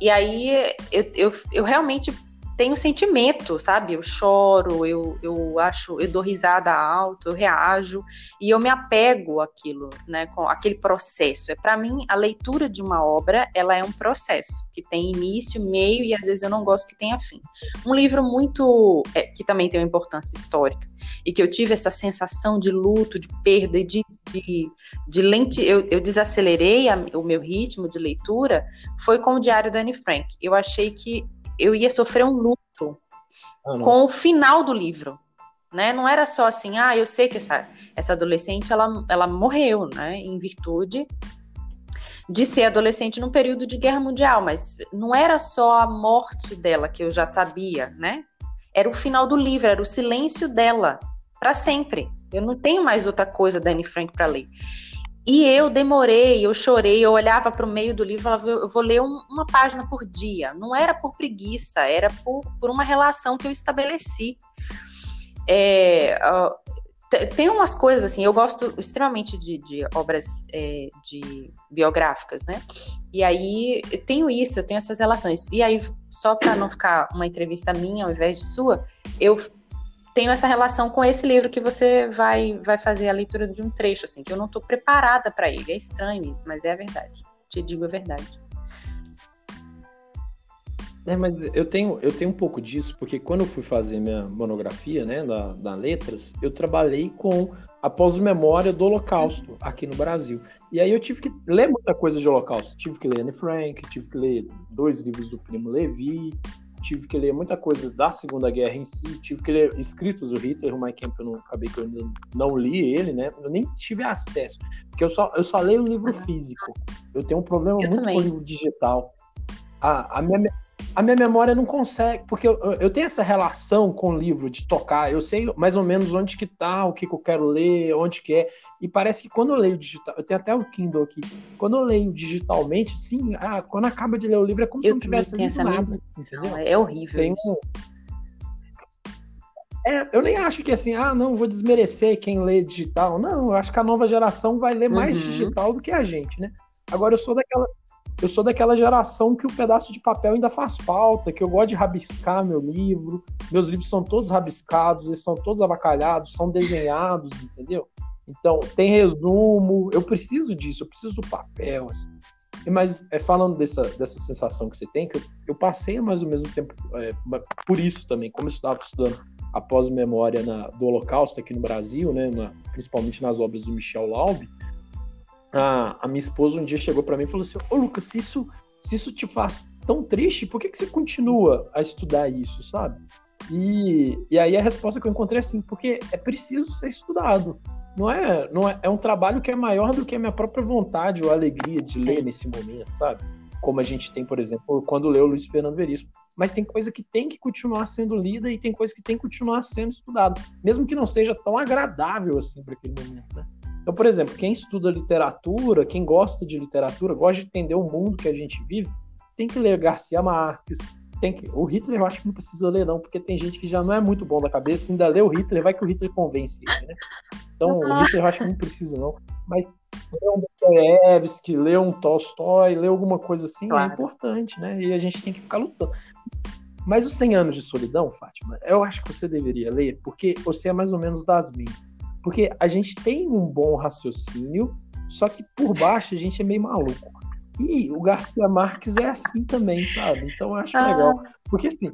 E aí eu, eu, eu realmente tenho sentimento, sabe? Eu choro, eu, eu acho, eu dou risada alto, eu reajo e eu me apego àquilo, né? Com aquele processo. É para mim a leitura de uma obra, ela é um processo que tem início, meio e às vezes eu não gosto que tenha fim. Um livro muito é, que também tem uma importância histórica e que eu tive essa sensação de luto, de perda, de de, de lente, eu, eu desacelerei a, o meu ritmo de leitura foi com o Diário da Anne Frank. Eu achei que eu ia sofrer um luto ah, com o final do livro. Né? Não era só assim, ah, eu sei que essa, essa adolescente ela, ela morreu, né, em virtude de ser adolescente num período de guerra mundial, mas não era só a morte dela que eu já sabia, né? Era o final do livro, era o silêncio dela para sempre. Eu não tenho mais outra coisa da Anne Frank para ler. E eu demorei, eu chorei, eu olhava para o meio do livro e falava, eu vou ler um, uma página por dia. Não era por preguiça, era por, por uma relação que eu estabeleci. É, tem umas coisas assim, eu gosto extremamente de, de obras é, de biográficas, né? E aí eu tenho isso, eu tenho essas relações. E aí, só para não ficar uma entrevista minha ao invés de sua, eu tenho essa relação com esse livro que você vai, vai fazer a leitura de um trecho, assim, que eu não estou preparada para ele. É estranho isso, mas é a verdade. Te digo a verdade. É, mas eu tenho, eu tenho um pouco disso, porque quando eu fui fazer minha monografia, né, da, da Letras, eu trabalhei com a pós-memória do Holocausto aqui no Brasil. E aí eu tive que ler muita coisa de Holocausto. Tive que ler Anne Frank, tive que ler dois livros do Primo Levi, tive que ler muita coisa da Segunda Guerra em si, tive que ler escritos do Hitler, o Mike Camp eu não acabei que eu ainda não li ele, né? Eu nem tive acesso, porque eu só, eu só leio o livro físico. Eu tenho um problema eu muito também. com o livro digital. A, a minha a minha memória não consegue, porque eu, eu tenho essa relação com o livro de tocar, eu sei mais ou menos onde que tá, o que, que eu quero ler, onde que é, e parece que quando eu leio digital, eu tenho até o Kindle aqui, quando eu leio digitalmente, sim, ah, quando acaba de ler o livro é como eu se não tivesse lido nada, mesma... entendeu? é horrível Tem isso. É, eu nem acho que assim, ah, não, vou desmerecer quem lê digital. Não, eu acho que a nova geração vai ler mais uhum. digital do que a gente, né? Agora eu sou daquela, eu sou daquela geração que o pedaço de papel ainda faz falta, que eu gosto de rabiscar meu livro. Meus livros são todos rabiscados, eles são todos avacalhados, são desenhados, entendeu? Então, tem resumo, eu preciso disso, eu preciso do papel. Assim. Mas é, falando dessa, dessa sensação que você tem, que eu, eu passei mais ou mesmo tempo é, por isso também, como eu estava estudando após memória do Holocausto aqui no Brasil, né, na, principalmente nas obras do Michel Laube, a, a minha esposa um dia chegou para mim e falou assim: Ô Lucas, se isso, se isso te faz tão triste, por que, que você continua a estudar isso, sabe? E, e aí a resposta que eu encontrei é assim: porque é preciso ser estudado. Não é, não é, é um trabalho que é maior do que a minha própria vontade ou alegria de ler nesse momento, sabe? Como a gente tem, por exemplo, quando leu Luiz Fernando Veríssimo. Mas tem coisa que tem que continuar sendo lida e tem coisa que tem que continuar sendo estudada, mesmo que não seja tão agradável assim para aquele momento, né? Então, por exemplo, quem estuda literatura, quem gosta de literatura, gosta de entender o mundo que a gente vive, tem que ler Garcia Marques, tem que... O Hitler eu acho que não precisa ler, não, porque tem gente que já não é muito bom da cabeça, ainda lê o Hitler, vai que o Hitler convence ele, né? Então, o Hitler eu acho que não precisa, não. Mas ler um Dostoiévski, ler um Tolstói, ler alguma coisa assim é claro. é importante, né? E a gente tem que ficar lutando. Mas os 100 anos de solidão, Fátima, eu acho que você deveria ler, porque você é mais ou menos das minhas. Porque a gente tem um bom raciocínio, só que por baixo a gente é meio maluco. E o Garcia Marques é assim também, sabe? Então eu acho ah. legal. Porque assim,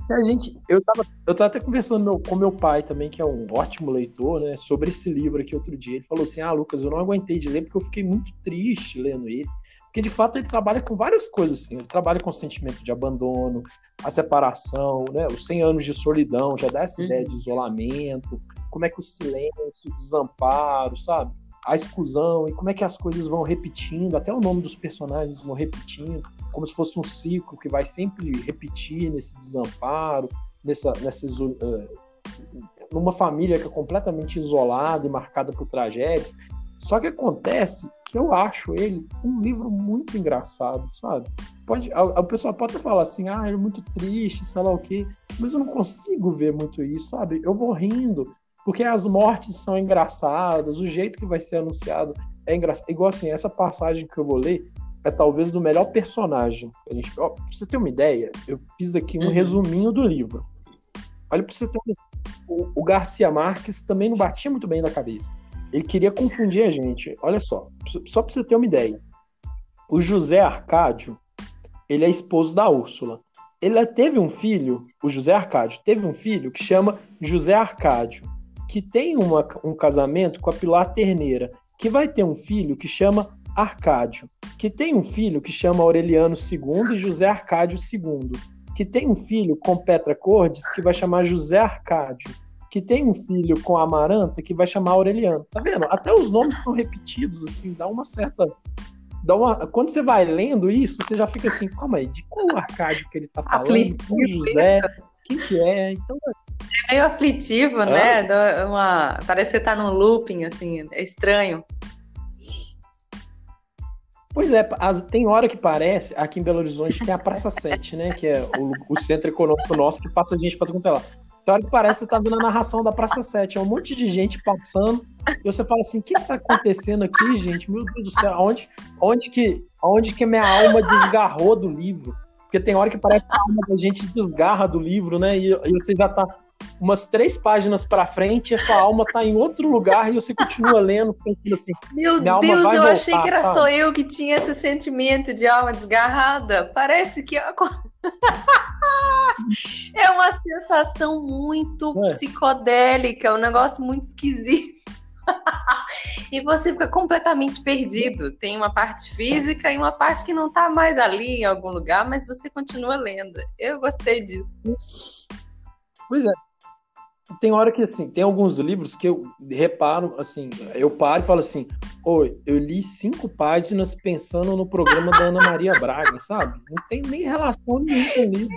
se a gente. Eu tava, eu tava até conversando meu, com meu pai também, que é um ótimo leitor, né? Sobre esse livro aqui outro dia. Ele falou assim: Ah, Lucas, eu não aguentei de ler porque eu fiquei muito triste lendo ele. Porque de fato ele trabalha com várias coisas assim. Ele trabalha com o sentimento de abandono, a separação, né? Os 100 anos de solidão, já dá essa uhum. ideia de isolamento, como é que o silêncio, o desamparo, sabe? A exclusão e como é que as coisas vão repetindo, até o nome dos personagens vão repetindo, como se fosse um ciclo que vai sempre repetir nesse desamparo, nessa, nessa uh, numa família que é completamente isolada e marcada por tragédias. Só que acontece que eu acho ele um livro muito engraçado, sabe? Pode, a, a pessoa pode falar assim, ah, ele é muito triste, sei lá o quê, mas eu não consigo ver muito isso, sabe? Eu vou rindo, porque as mortes são engraçadas, o jeito que vai ser anunciado é engraçado. Igual assim, essa passagem que eu vou ler é talvez do melhor personagem. A gente, ó, pra você ter uma ideia, eu fiz aqui um uhum. resuminho do livro. Olha pra você ter uma... o, o Garcia Marques também não batia muito bem na cabeça. Ele queria confundir a gente. Olha só, só para você ter uma ideia. O José Arcádio, ele é esposo da Úrsula. Ele teve um filho, o José Arcádio, teve um filho que chama José Arcádio, que tem uma, um casamento com a Pilar Terneira, que vai ter um filho que chama Arcádio, que tem um filho que chama Aureliano II e José Arcádio II, que tem um filho com Petra Cordes que vai chamar José Arcádio, que tem um filho com a Amaranta que vai chamar Aureliano. Tá vendo? Até os nomes são repetidos, assim, dá uma certa. Dá uma... Quando você vai lendo isso, você já fica assim, calma aí, de qual Arcádio que ele tá falando? Aflitivo, José, quem que é? Então. É meio aflitivo, ah. né? Uma... Parece que você tá num looping, assim, é estranho. Pois é, as, tem hora que parece, aqui em Belo Horizonte tem a Praça 7, né? Que é o, o centro econômico nosso que passa gente para tudo lá. Hora que parece que você tá vendo a narração da Praça 7. É um monte de gente passando. E você fala assim: o que, está acontecendo aqui, gente? Meu Deus do céu, onde, onde, que, onde que minha alma desgarrou do livro? Porque tem hora que parece que a alma da gente desgarra do livro, né? E, e você já tá umas três páginas para frente, a sua alma tá em outro lugar e você continua lendo, pensando assim. Meu Deus, eu voltar, achei que era sabe? só eu que tinha esse sentimento de alma desgarrada. Parece que *laughs* é uma sensação muito é. psicodélica, é um negócio muito esquisito. *laughs* e você fica completamente perdido. Tem uma parte física e uma parte que não está mais ali em algum lugar, mas você continua lendo. Eu gostei disso. Pois é. Tem hora que assim, tem alguns livros que eu reparo, assim, eu paro e falo assim, Oi, eu li cinco páginas pensando no programa da Ana Maria Braga, sabe? Não tem nem relação nenhuma com o livro.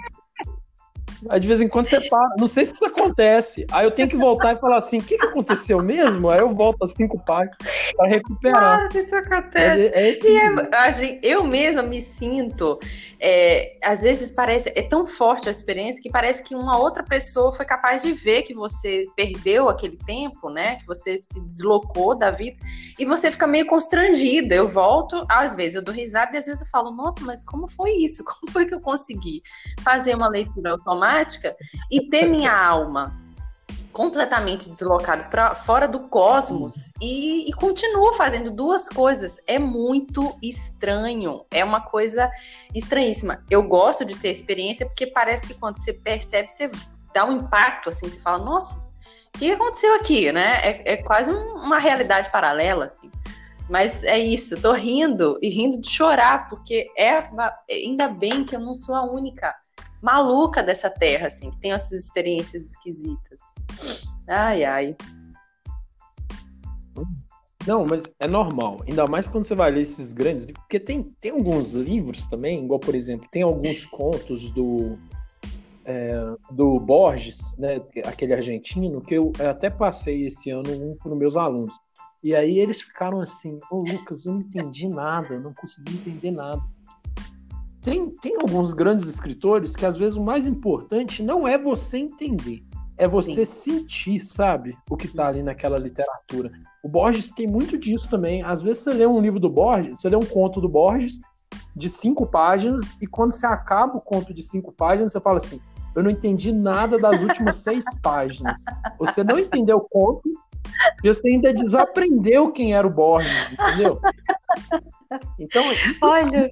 Aí de vez em quando você para. Não sei se isso acontece. Aí eu tenho que voltar e falar assim: o que, que aconteceu mesmo? Aí eu volto a cinco páginas para recuperar. Claro que isso acontece. É, é é, eu mesma me sinto. É, às vezes parece. É tão forte a experiência que parece que uma outra pessoa foi capaz de ver que você perdeu aquele tempo, né? Que você se deslocou da vida. E você fica meio constrangida. Eu volto, às vezes eu dou risada e às vezes eu falo: nossa, mas como foi isso? *laughs* Como foi que eu consegui fazer uma leitura automática? E ter minha *laughs* alma completamente deslocado para fora do cosmos e, e continua fazendo duas coisas. É muito estranho, é uma coisa estranhíssima. Eu gosto de ter experiência porque parece que quando você percebe, você dá um impacto, assim, você fala, nossa, o que aconteceu aqui, né? É, é quase um, uma realidade paralela, assim. Mas é isso, tô rindo e rindo de chorar, porque é ainda bem que eu não sou a única maluca dessa terra, assim, que tem essas experiências esquisitas. Ai, ai. Não, mas é normal. Ainda mais quando você vai ler esses grandes livros. Porque tem, tem alguns livros também, igual, por exemplo, tem alguns contos do, é, do Borges, né, aquele argentino, que eu até passei esse ano um para os meus alunos. E aí eles ficaram assim, ô Lucas, eu não entendi nada, não consegui entender nada tem, tem alguns grandes escritores que às vezes o mais importante não é você entender, é você Sim. sentir, sabe, o que está ali naquela literatura. O Borges tem muito disso também. Às vezes você lê um livro do Borges, você lê um conto do Borges de cinco páginas, e quando você acaba o conto de cinco páginas, você fala assim: Eu não entendi nada das últimas seis páginas. Você não entendeu o conto, e você ainda desaprendeu quem era o Borges, entendeu? Então, isso, Olha.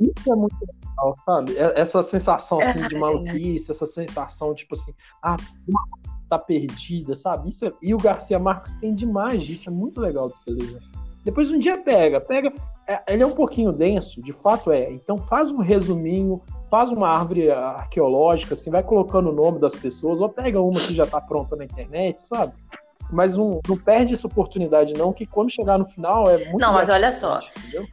Isso é muito legal, sabe? É, essa sensação assim, de maluquice, essa sensação, tipo assim, ah, uma tá perdida, sabe? Isso é... E o Garcia Marques tem demais disso, é muito legal de você ler. Depois um dia pega, pega. É, ele é um pouquinho denso, de fato é. Então faz um resuminho, faz uma árvore arqueológica, assim, vai colocando o nome das pessoas, ou pega uma que já tá pronta na internet, sabe? Mas não, não perde essa oportunidade, não, que quando chegar no final é muito. Não, mas olha só. Entendeu?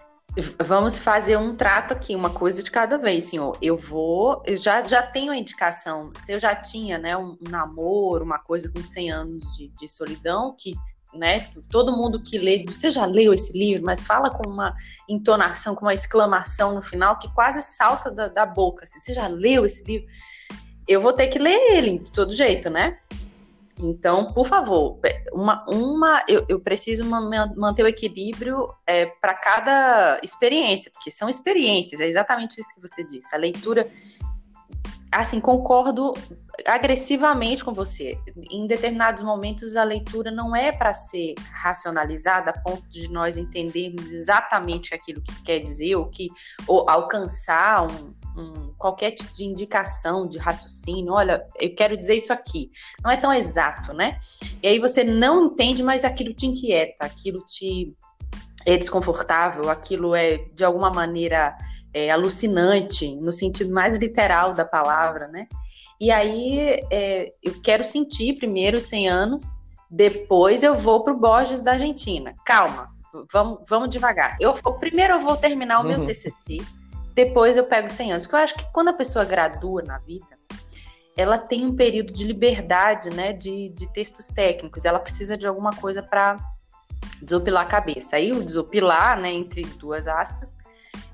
Vamos fazer um trato aqui, uma coisa de cada vez, senhor. Eu vou, eu já, já tenho a indicação. Se eu já tinha, né, um, um namoro, uma coisa com 100 anos de, de, solidão, que, né, todo mundo que lê, você já leu esse livro, mas fala com uma entonação, com uma exclamação no final que quase salta da, da boca. Assim, você já leu esse livro? Eu vou ter que ler ele de todo jeito, né? Então, por favor, uma, uma eu, eu preciso manter o equilíbrio é, para cada experiência, porque são experiências, é exatamente isso que você disse. A leitura, assim, concordo agressivamente com você. Em determinados momentos, a leitura não é para ser racionalizada a ponto de nós entendermos exatamente aquilo que quer dizer, ou que ou alcançar um, um, qualquer tipo de indicação, de raciocínio, olha, eu quero dizer isso aqui. Não é tão exato, né? E aí você não entende, mas aquilo te inquieta, aquilo te é desconfortável, aquilo é de alguma maneira é, alucinante, no sentido mais literal da palavra, né? E aí é, eu quero sentir primeiro 100 anos, depois eu vou para o Borges da Argentina. Calma, vamos, vamos devagar. Eu, primeiro eu vou terminar o uhum. meu TCC, depois eu pego 100 anos. Porque eu acho que quando a pessoa gradua na vida, ela tem um período de liberdade, né, de, de textos técnicos. Ela precisa de alguma coisa para desopilar a cabeça. Aí o desopilar, né, entre duas aspas,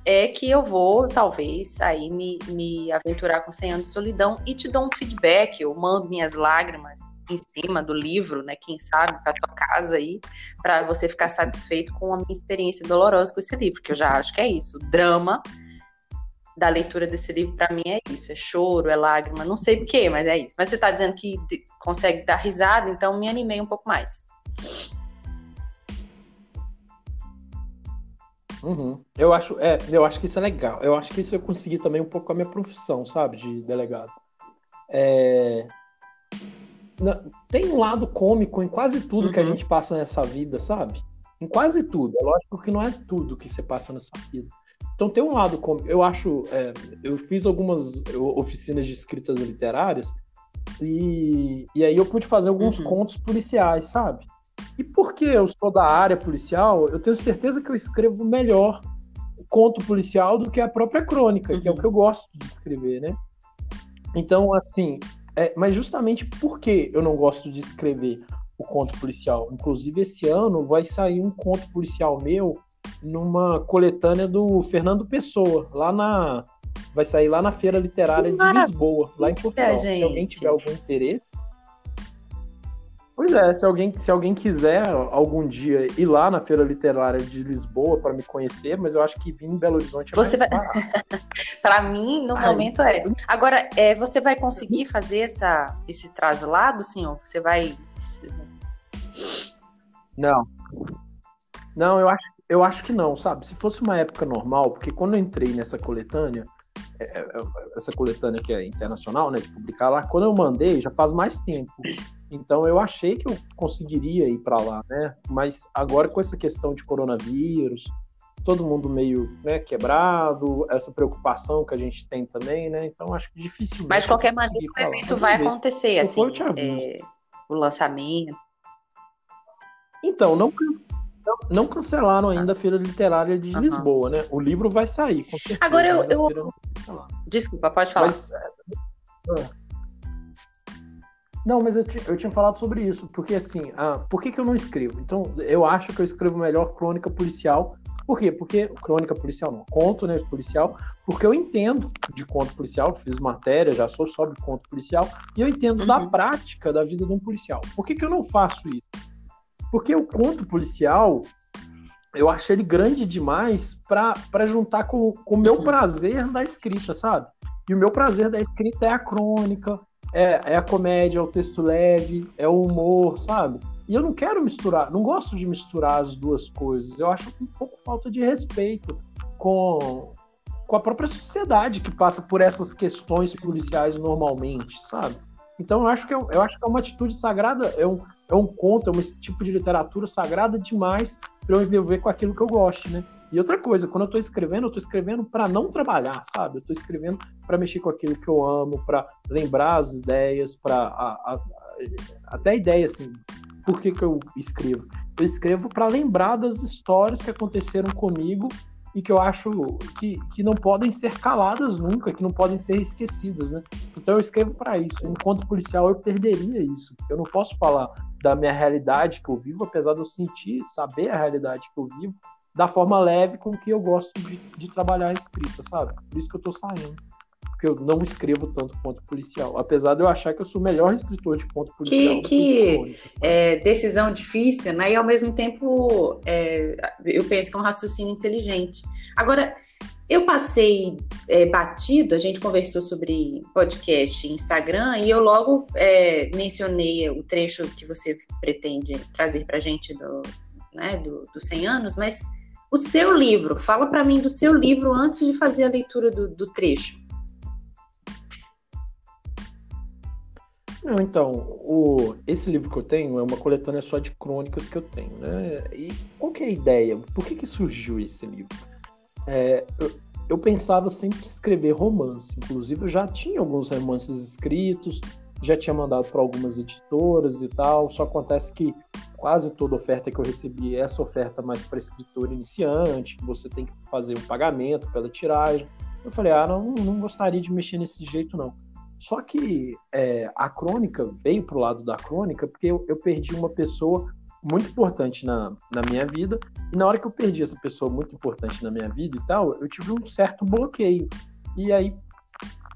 é que eu vou, talvez, aí me, me aventurar com 100 anos de solidão e te dou um feedback, eu mando minhas lágrimas em cima do livro, né, quem sabe, para tua casa aí, para você ficar satisfeito com a minha experiência dolorosa com esse livro, que eu já acho que é isso, drama da leitura desse livro para mim é isso, é choro, é lágrima, não sei porquê, mas é isso. Mas você está dizendo que consegue dar risada, então me animei um pouco mais. Uhum. Eu acho, é, eu acho que isso é legal. Eu acho que isso eu consegui também um pouco com a minha profissão, sabe, de delegado. É... Tem um lado cômico em quase tudo uhum. que a uhum. gente passa nessa vida, sabe? Em quase tudo. É lógico que não é tudo que você passa nessa vida. Então tem um lado como eu acho, é, eu fiz algumas oficinas de escritas literárias e, e aí eu pude fazer alguns uhum. contos policiais, sabe? E porque eu sou da área policial, eu tenho certeza que eu escrevo melhor conto policial do que a própria crônica, uhum. que é o uhum. que eu gosto de escrever, né? Então, assim, é, mas justamente porque eu não gosto de escrever o conto policial. Inclusive, esse ano vai sair um conto policial meu numa coletânea do Fernando Pessoa, lá na. Vai sair lá na Feira Literária de Lisboa, lá em Portugal. Se alguém tiver algum interesse, Pois é, se alguém, se alguém quiser algum dia ir lá na Feira Literária de Lisboa para me conhecer, mas eu acho que vir em Belo Horizonte é você vai... Para *laughs* mim, no Ai, momento é. Agora, é, você vai conseguir fazer essa, esse traslado, senhor? Você vai. Não. Não, eu acho, eu acho que não, sabe? Se fosse uma época normal, porque quando eu entrei nessa coletânea, é, é, é, essa coletânea que é internacional, né, de publicar lá, quando eu mandei, já faz mais tempo. Então eu achei que eu conseguiria ir para lá, né? Mas agora com essa questão de coronavírus, todo mundo meio né, quebrado, essa preocupação que a gente tem também, né? Então acho que difícil. Mas de qualquer maneira o evento vai acontecer, assim, é, o lançamento. Então, não, não, cancelaram ainda a Feira Literária de uhum. Lisboa, né? O livro vai sair, com certeza. Agora eu. eu... Desculpa, pode falar. Mas, é... Não, mas eu, eu tinha falado sobre isso, porque assim, ah, por que, que eu não escrevo? Então, eu acho que eu escrevo melhor crônica policial. Por quê? Porque crônica policial não, conto, né, policial, porque eu entendo de conto policial, fiz matéria, já sou sobre conto policial, e eu entendo uhum. da prática da vida de um policial. Por que, que eu não faço isso? Porque o conto policial, eu acho ele grande demais para juntar com o meu prazer da escrita, sabe? E o meu prazer da escrita é a crônica, é, é a comédia, é o texto leve, é o humor, sabe? E eu não quero misturar, não gosto de misturar as duas coisas. Eu acho um pouco falta de respeito com, com a própria sociedade que passa por essas questões policiais normalmente, sabe? Então eu acho que, é, eu acho que é uma atitude sagrada, é um, é um conto, é um tipo de literatura sagrada demais para eu envolver com aquilo que eu gosto, né? E outra coisa, quando eu estou escrevendo, eu estou escrevendo para não trabalhar, sabe? Eu estou escrevendo para mexer com aquilo que eu amo, para lembrar as ideias, para até a ideia assim, por que, que eu escrevo? Eu escrevo para lembrar das histórias que aconteceram comigo e que eu acho que, que não podem ser caladas nunca, que não podem ser esquecidas, né? Então eu escrevo para isso. Enquanto policial eu perderia isso. Eu não posso falar da minha realidade que eu vivo, apesar de eu sentir, saber a realidade que eu vivo, da forma leve com que eu gosto de, de trabalhar a escrita, sabe? Por isso que eu tô saindo. Porque eu não escrevo tanto ponto policial. Apesar de eu achar que eu sou o melhor escritor de ponto policial. Que, que é, decisão difícil, né? E ao mesmo tempo, é, eu penso que é um raciocínio inteligente. Agora, eu passei é, batido, a gente conversou sobre podcast Instagram e eu logo é, mencionei o trecho que você pretende trazer para a gente do, né, do, do 100 anos, mas o seu livro, fala para mim do seu livro antes de fazer a leitura do, do trecho. Não, então, o, esse livro que eu tenho é uma coletânea só de crônicas que eu tenho, né? E qual que é a ideia? Por que, que surgiu esse livro? É, eu, pensava sempre em escrever romance, inclusive eu já tinha alguns romances escritos, já tinha mandado para algumas editoras e tal, só acontece que quase toda oferta que eu recebi é essa oferta mais para escritor iniciante, que você tem que fazer um pagamento pela tiragem. Eu falei, ah, não, não gostaria de mexer nesse jeito, não. Só que é, a crônica veio para o lado da crônica porque eu, eu, perdi uma pessoa muito importante na, na minha vida, e na hora que eu perdi essa pessoa muito importante na minha vida e tal, eu tive um certo bloqueio. E aí,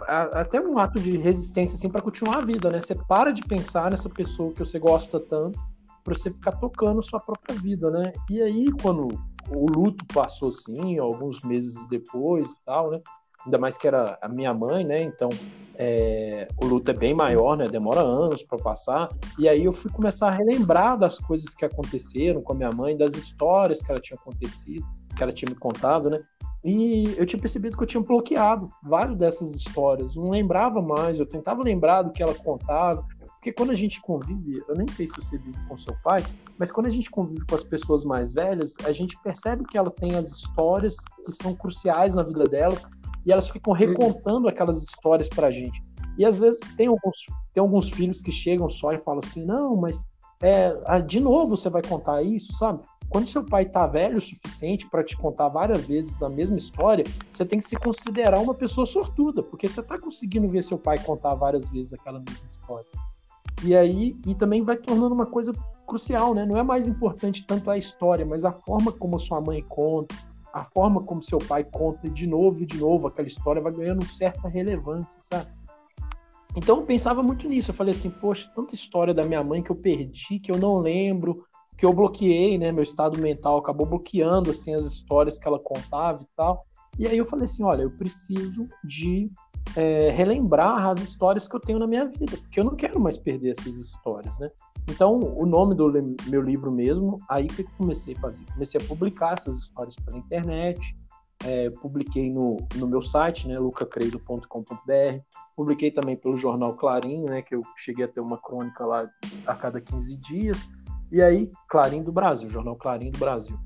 a, até um ato de resistência assim para continuar a vida, né? Você para de pensar nessa pessoa que você gosta tanto para você ficar tocando sua própria vida, né? E aí, quando o luto passou assim, alguns meses depois e tal, né? Ainda mais que era a minha mãe, né? Então, é, o luto é bem maior, né? Demora anos para passar. E aí eu fui começar a relembrar das coisas que aconteceram com a minha mãe, das histórias que ela tinha acontecido, que ela tinha me contado, né? E eu tinha percebido que eu tinha bloqueado várias dessas histórias. Não lembrava mais, eu tentava lembrar do que ela contava, porque quando a gente convive, eu nem sei se você vive com seu pai, mas quando a gente convive com as pessoas mais velhas, a gente percebe que ela tem as histórias que são cruciais na vida delas e elas ficam recontando aquelas histórias pra gente. E às vezes tem alguns, tem alguns filhos que chegam só e falam assim: não, mas é, ah, de novo você vai contar isso, sabe? Quando seu pai tá velho o suficiente para te contar várias vezes a mesma história, você tem que se considerar uma pessoa sortuda, porque você tá conseguindo ver seu pai contar várias vezes aquela mesma história. E aí, e também vai tornando uma coisa crucial, né? Não é mais importante tanto a história, mas a forma como a sua mãe conta, a forma como seu pai conta de novo e de novo aquela história vai ganhando certa relevância, sabe? Então eu pensava muito nisso. Eu falei assim, poxa, tanta história da minha mãe que eu perdi, que eu não lembro, que eu bloqueei, né? Meu estado mental acabou bloqueando assim as histórias que ela contava e tal. E aí eu falei assim, olha, eu preciso de é, relembrar as histórias que eu tenho na minha vida, porque eu não quero mais perder essas histórias, né? Então, o nome do meu livro mesmo, aí que eu comecei a fazer? Comecei a publicar essas histórias pela internet, é, publiquei no, no meu site, né, lucacreido.com.br, publiquei também pelo jornal Clarim, né, que eu cheguei a ter uma crônica lá a cada 15 dias, e aí, Clarim do Brasil, jornal Clarim do Brasil.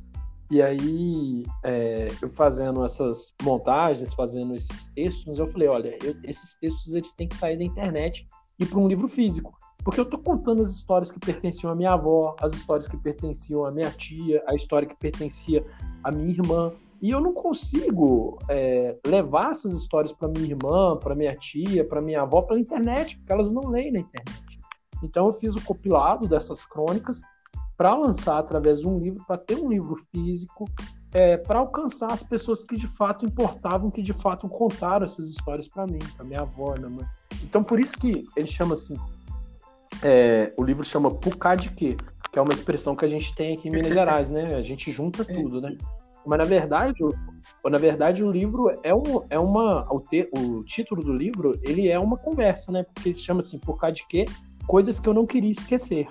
E aí, é, eu fazendo essas montagens, fazendo esses textos, eu falei, olha, eu, esses textos eles têm que sair da internet e para um livro físico. Porque eu estou contando as histórias que pertenciam à minha avó, as histórias que pertenciam à minha tia, a história que pertencia à minha irmã. E eu não consigo é, levar essas histórias para minha irmã, para minha tia, para minha avó pela internet, porque elas não leem na internet. Então eu fiz o compilado dessas crônicas para lançar através de um livro, para ter um livro físico, é, para alcançar as pessoas que de fato importavam, que de fato contaram essas histórias para mim, para minha avó, minha mãe. Então por isso que ele chama assim, é, o livro chama Pucá de quê? Que é uma expressão que a gente tem aqui em Minas *laughs* Gerais, né? A gente junta tudo, né? Mas na verdade, o, na verdade o livro é, um, é uma. O, te, o título do livro ele é uma conversa, né? Porque ele chama assim, por causa de quê? Coisas que eu não queria esquecer.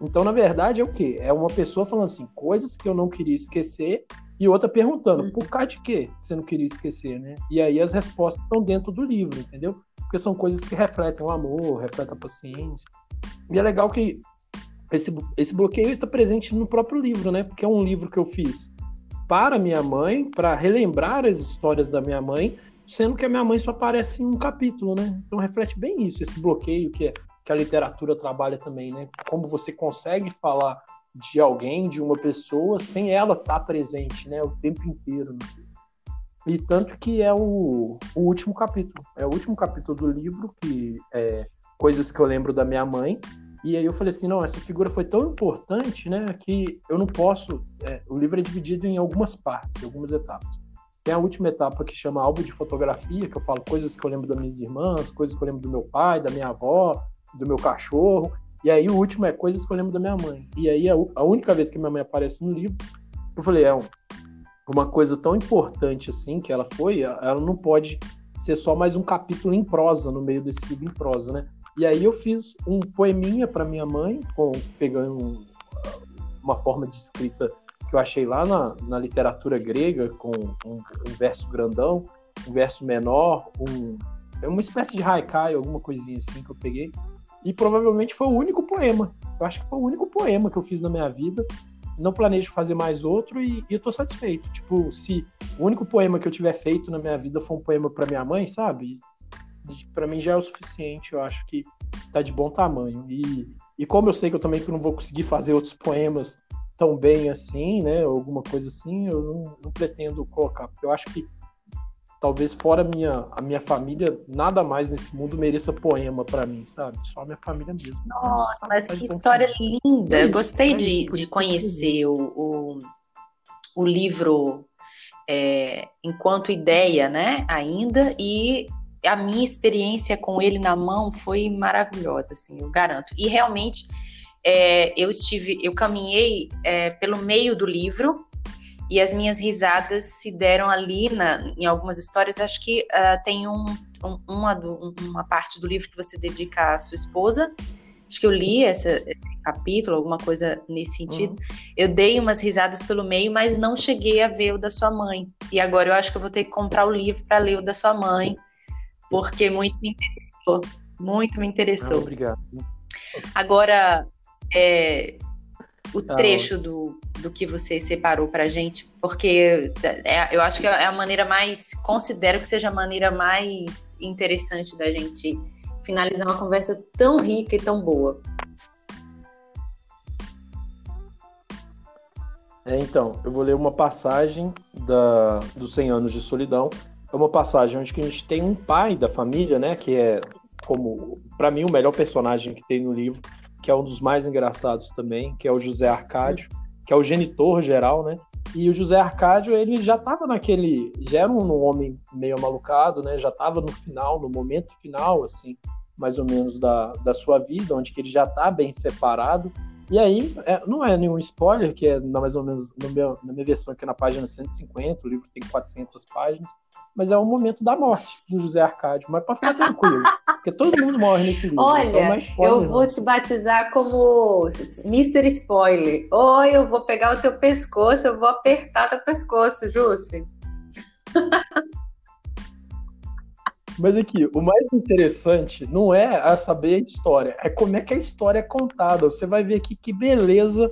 Então, na verdade, é o quê? É uma pessoa falando assim, coisas que eu não queria esquecer, e outra perguntando, uhum. por causa de quê você não queria esquecer, né? E aí as respostas estão dentro do livro, entendeu? Porque são coisas que refletem o amor, refletem a paciência. E é legal que esse, esse bloqueio está presente no próprio livro, né? Porque é um livro que eu fiz para minha mãe, para relembrar as histórias da minha mãe, sendo que a minha mãe só aparece em um capítulo, né? Então reflete bem isso, esse bloqueio que, é, que a literatura trabalha também, né? Como você consegue falar de alguém, de uma pessoa, sem ela estar tá presente, né? O tempo inteiro. Né? E tanto que é o, o último capítulo. É o último capítulo do livro, que é coisas que eu lembro da minha mãe, e aí eu falei assim, não, essa figura foi tão importante, né, que eu não posso. É, o livro é dividido em algumas partes, algumas etapas. Tem a última etapa que chama álbum de fotografia, que eu falo coisas que eu lembro das minhas irmãs, coisas que eu lembro do meu pai, da minha avó, do meu cachorro. E aí o último é coisas que eu lembro da minha mãe. E aí a, a única vez que minha mãe aparece no livro, eu falei, é uma coisa tão importante assim que ela foi, ela não pode ser só mais um capítulo em prosa no meio desse livro em prosa, né? E aí eu fiz um poeminha para minha mãe, com, pegando um, uma forma de escrita que eu achei lá na, na literatura grega, com um, um, verso grandão, um verso menor, um, é uma espécie de haikai, alguma coisinha assim que eu peguei. E provavelmente foi o único poema. Eu acho que foi o único poema que eu fiz na minha vida. Não planejo fazer mais outro e, e eu tô satisfeito. Tipo, se o único poema que eu tiver feito na minha vida foi um poema para minha mãe, sabe? para mim já é o suficiente, eu acho que tá de bom tamanho. E, e como eu sei que eu também não vou conseguir fazer outros poemas tão bem assim, né, alguma coisa assim, eu não, não pretendo colocar, porque eu acho que talvez fora a minha, a minha família, nada mais nesse mundo mereça poema para mim, sabe? Só a minha família mesmo. Nossa, mas que história linda! Eu gostei de, de conhecer o, o, o livro é, enquanto ideia, né, ainda, e a minha experiência com ele na mão foi maravilhosa, assim, eu garanto. E realmente é, eu estive, eu caminhei é, pelo meio do livro e as minhas risadas se deram ali na, em algumas histórias. Acho que uh, tem um, um, uma, do, uma parte do livro que você dedica à sua esposa. Acho que eu li essa, esse capítulo, alguma coisa nesse sentido. Uhum. Eu dei umas risadas pelo meio, mas não cheguei a ver o da sua mãe. E agora eu acho que eu vou ter que comprar o livro para ler o da sua mãe porque muito me interessou. Muito me interessou. Ah, obrigado. Agora, é, o tá trecho do, do que você separou para a gente, porque é, eu acho que é a maneira mais, considero que seja a maneira mais interessante da gente finalizar uma conversa tão rica e tão boa. É, então, eu vou ler uma passagem da, dos 100 anos de solidão. É uma passagem onde a gente tem um pai da família, né, que é como para mim o melhor personagem que tem no livro, que é um dos mais engraçados também, que é o José Arcádio, que é o genitor geral, né? E o José Arcádio, ele já estava naquele, já era um homem meio malucado, né? Já estava no final, no momento final, assim, mais ou menos da, da sua vida, onde que ele já está bem separado e aí, é, não é nenhum spoiler, que é mais ou menos meu, na minha versão aqui na página 150, o livro tem 400 páginas, mas é o momento da morte do José Arcádio. Mas pode ficar tranquilo, *laughs* porque todo mundo morre nesse livro. Olha, então é spoiler, eu vou não. te batizar como Mr. Spoiler. Oi, eu vou pegar o teu pescoço, eu vou apertar teu pescoço, Júcio. *laughs* Mas aqui, o mais interessante não é a saber a história, é como é que a história é contada. Você vai ver aqui que beleza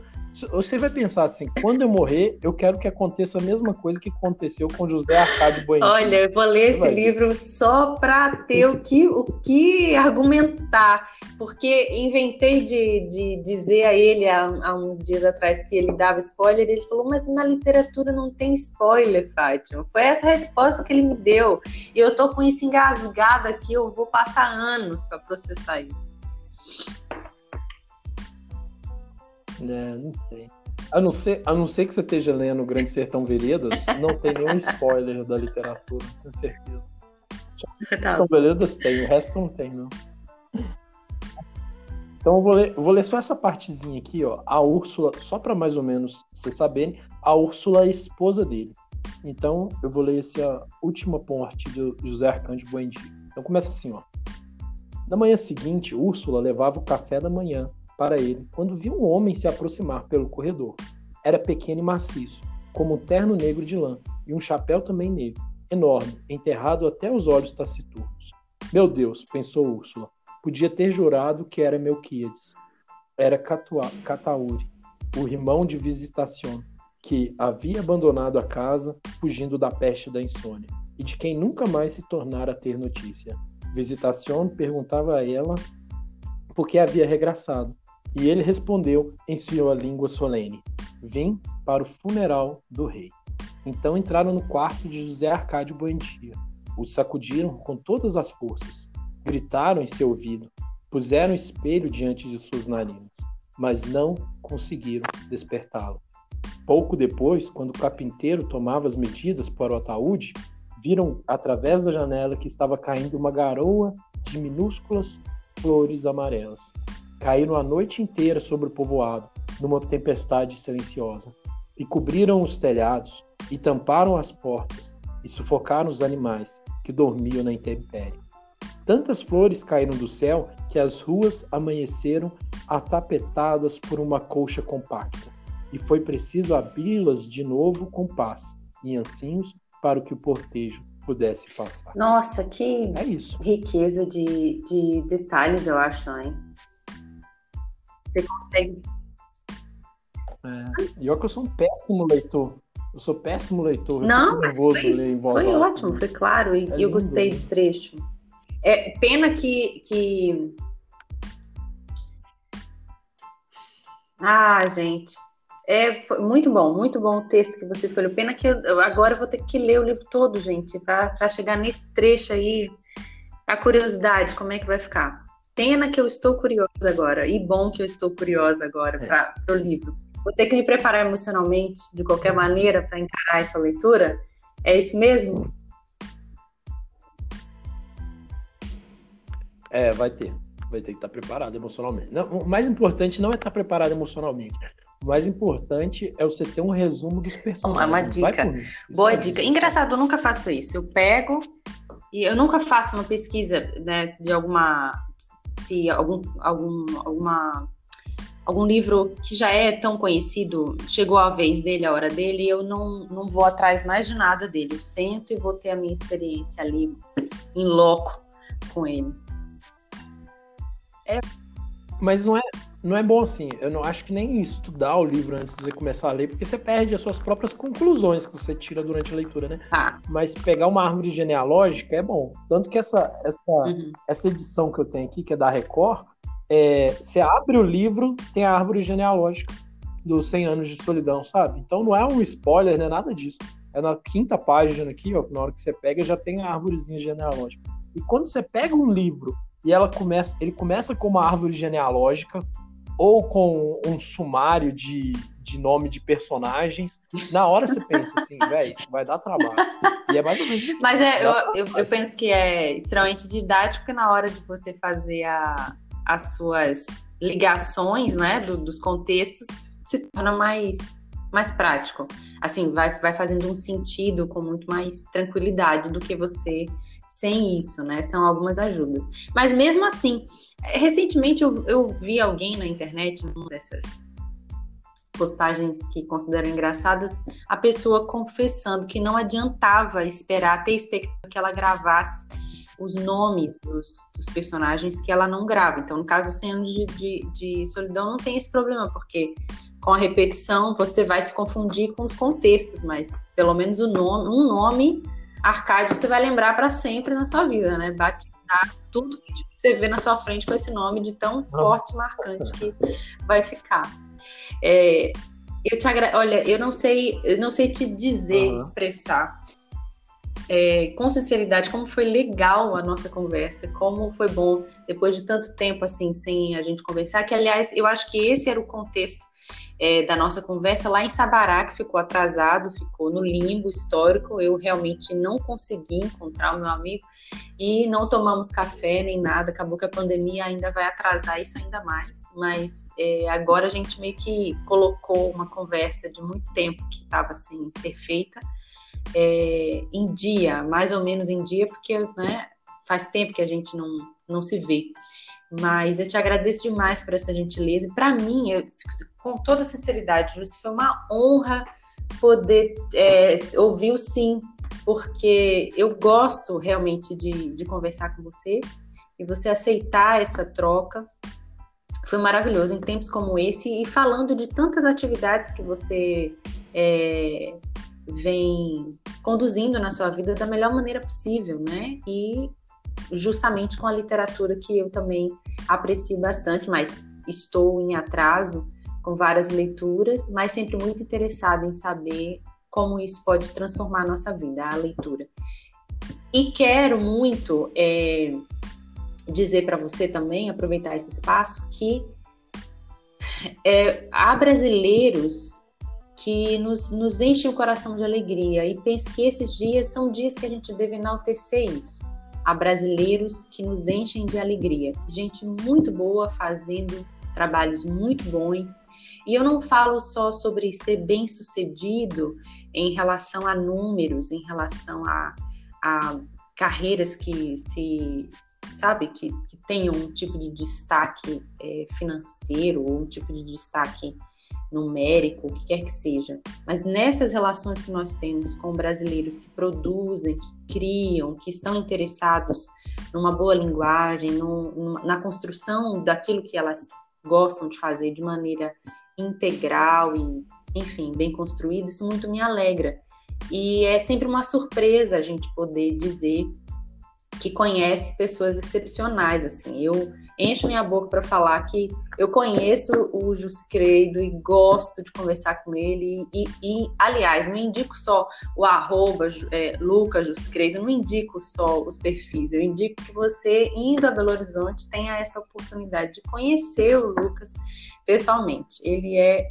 você vai pensar assim, quando eu morrer, eu quero que aconteça a mesma coisa que aconteceu com José Arcádio Bueno. Olha, eu vou ler esse livro só para ter o que, o que argumentar, porque inventei de, de dizer a ele há, há, uns dias atrás que ele dava spoiler, e ele falou, mas na literatura não tem spoiler, Fátima. Foi essa resposta que ele me deu. E eu tô com isso engasgado aqui, eu vou passar anos para processar isso. É, não sei. A não, ser, a não ser que você esteja lendo o Grande Sertão Veredas, não tem nenhum spoiler da literatura, com certeza. Tá. Sertão Veredas tem, o resto não tem, não. Então eu vou ler, eu vou ler só essa partezinha aqui, ó. A Úrsula, só para mais ou menos vocês saberem, a Úrsula é a esposa dele. Então eu vou ler essa última parte de José Arcanjo Buendia. Então começa assim, ó. Na manhã seguinte, Úrsula levava o café da manhã para ele quando viu um homem se aproximar pelo corredor. Era pequeno e maciço, como um terno negro de lã e um chapéu também negro, enorme, enterrado até os olhos taciturnos. Meu Deus, pensou Úrsula, podia ter jurado que era Melquíades. Era Catauri, o irmão de Visitacion, que havia abandonado a casa fugindo da peste da insônia, e de quem nunca mais se tornara a ter notícia. Visitacion perguntava a ela por que havia regressado, e ele respondeu em sua língua solene: Vim para o funeral do rei. Então entraram no quarto de José Arcádio Buendia. O sacudiram com todas as forças, gritaram em seu ouvido, puseram espelho diante de suas narinas, mas não conseguiram despertá-lo. Pouco depois, quando o carpinteiro tomava as medidas para o ataúde, viram através da janela que estava caindo uma garoa de minúsculas flores amarelas caíram a noite inteira sobre o povoado, numa tempestade silenciosa, e cobriram os telhados, e tamparam as portas, e sufocaram os animais que dormiam na intempérie. Tantas flores caíram do céu que as ruas amanheceram atapetadas por uma colcha compacta, e foi preciso abri-las de novo com paz e ancinhos para que o portejo pudesse passar. Nossa, que é riqueza de, de detalhes, eu acho, hein? Você consegue. É. E olha que eu sou um péssimo leitor. Eu sou péssimo leitor. Não, mas foi, foi ótimo, foi claro. E é eu gostei do trecho. É pena que, que. Ah, gente. É muito bom, muito bom o texto que você escolheu. Pena que eu, agora eu vou ter que ler o livro todo, gente, para chegar nesse trecho aí. A curiosidade, como é que vai ficar? Pena que eu estou curiosa agora, e bom que eu estou curiosa agora é. para o livro. Vou ter que me preparar emocionalmente, de qualquer maneira, para encarar essa leitura. É isso mesmo? É, vai ter. Vai ter que estar preparado emocionalmente. Não, o mais importante não é estar preparado emocionalmente. O mais importante é você ter um resumo dos personagens. Uma, uma dica. Boa dica. Engraçado, eu nunca faço isso. Eu pego e eu nunca faço uma pesquisa né, de alguma se algum, algum, alguma, algum livro que já é tão conhecido chegou a vez dele, a hora dele, eu não, não vou atrás mais de nada dele. Eu sento e vou ter a minha experiência ali em loco com ele. É, mas não é, não é bom assim. Eu não acho que nem estudar o livro antes de você começar a ler, porque você perde as suas próprias conclusões que você tira durante a leitura, né? Ah. Mas pegar uma árvore genealógica é bom. Tanto que essa, essa, uhum. essa edição que eu tenho aqui, que é da Record, é, você abre o livro, tem a árvore genealógica. dos 100 anos de solidão, sabe? Então não é um spoiler, não é nada disso. É na quinta página aqui, ó, na hora que você pega, já tem a árvorezinha genealógica. E quando você pega um livro e ela começa, ele começa com uma árvore genealógica ou com um sumário de, de nome de personagens, na hora você pensa assim, velho, isso vai dar trabalho. E é mais ou menos. Mas é, eu, eu, eu, penso que é extremamente didático na hora de você fazer a, as suas ligações, né, do, dos contextos, se torna mais, mais prático. Assim, vai, vai fazendo um sentido com muito mais tranquilidade do que você sem isso, né? São algumas ajudas. Mas mesmo assim, recentemente eu, eu vi alguém na internet, numa dessas postagens que considero engraçadas, a pessoa confessando que não adiantava esperar, ter expectativa que ela gravasse os nomes dos, dos, personagens que ela não grava. Então, no caso do 100 anos de, de, de, solidão, não tem esse problema, porque com a repetição você vai se confundir com os contextos, mas pelo menos o nome, um nome Arcádio você vai lembrar para sempre na sua vida, né? Batizar tudo que você vê na sua frente com esse nome de tão forte e marcante que vai ficar. É, eu te agra... Olha, eu não sei, eu não sei te dizer, uhum. expressar é, com sinceridade, como foi legal a nossa conversa, como foi bom depois de tanto tempo assim sem a gente conversar. Que aliás, eu acho que esse era o contexto é, da nossa conversa lá em Sabará, que ficou atrasado, ficou no limbo histórico. Eu realmente não consegui encontrar o meu amigo e não tomamos café nem nada. Acabou que a pandemia ainda vai atrasar isso ainda mais. Mas é, agora a gente meio que colocou uma conversa de muito tempo que estava sem ser feita é, em dia, mais ou menos em dia, porque né, faz tempo que a gente não, não se vê. Mas eu te agradeço demais por essa gentileza. Para mim, eu, com toda sinceridade, Júlio, foi uma honra poder é, ouvir o sim, porque eu gosto realmente de, de conversar com você e você aceitar essa troca foi maravilhoso em tempos como esse e falando de tantas atividades que você é, vem conduzindo na sua vida da melhor maneira possível, né? E justamente com a literatura que eu também aprecio bastante, mas estou em atraso com várias leituras, mas sempre muito interessada em saber como isso pode transformar a nossa vida, a leitura. E quero muito é, dizer para você também, aproveitar esse espaço, que é, há brasileiros que nos, nos enchem o coração de alegria e penso que esses dias são dias que a gente deve enaltecer isso. Há brasileiros que nos enchem de alegria, gente muito boa fazendo trabalhos muito bons. E eu não falo só sobre ser bem sucedido em relação a números, em relação a, a carreiras que se sabe que, que tenham um tipo de destaque é, financeiro ou um tipo de destaque numérico, o que quer que seja. Mas nessas relações que nós temos com brasileiros que produzem, que criam, que estão interessados numa boa linguagem, na construção daquilo que elas gostam de fazer de maneira integral e, enfim, bem construída, isso muito me alegra. E é sempre uma surpresa a gente poder dizer que conhece pessoas excepcionais, assim. Eu encho minha boca para falar que eu conheço o Juscredo e gosto de conversar com ele. E, e aliás, não indico só o arroba é, Lucas Juscredo, não indico só os perfis, eu indico que você, indo a Belo Horizonte, tenha essa oportunidade de conhecer o Lucas pessoalmente. Ele é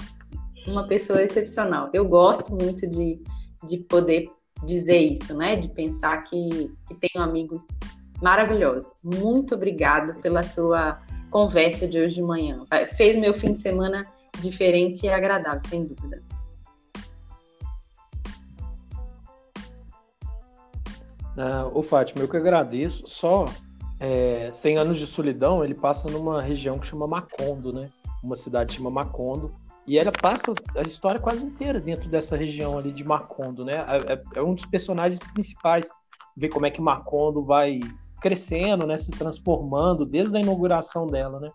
uma pessoa excepcional. Eu gosto muito de, de poder dizer isso, né? De pensar que, que tenho amigos maravilhosos. Muito obrigada pela sua conversa de hoje de manhã. Fez meu fim de semana diferente e agradável, sem dúvida. Ah, ô Fátima, eu que agradeço. Só é, 100 anos de solidão, ele passa numa região que chama Macondo, né? Uma cidade que chama Macondo. E ela passa a história quase inteira dentro dessa região ali de Macondo, né? É, é, é um dos personagens principais. Ver como é que Macondo vai crescendo, né, se transformando desde a inauguração dela, né?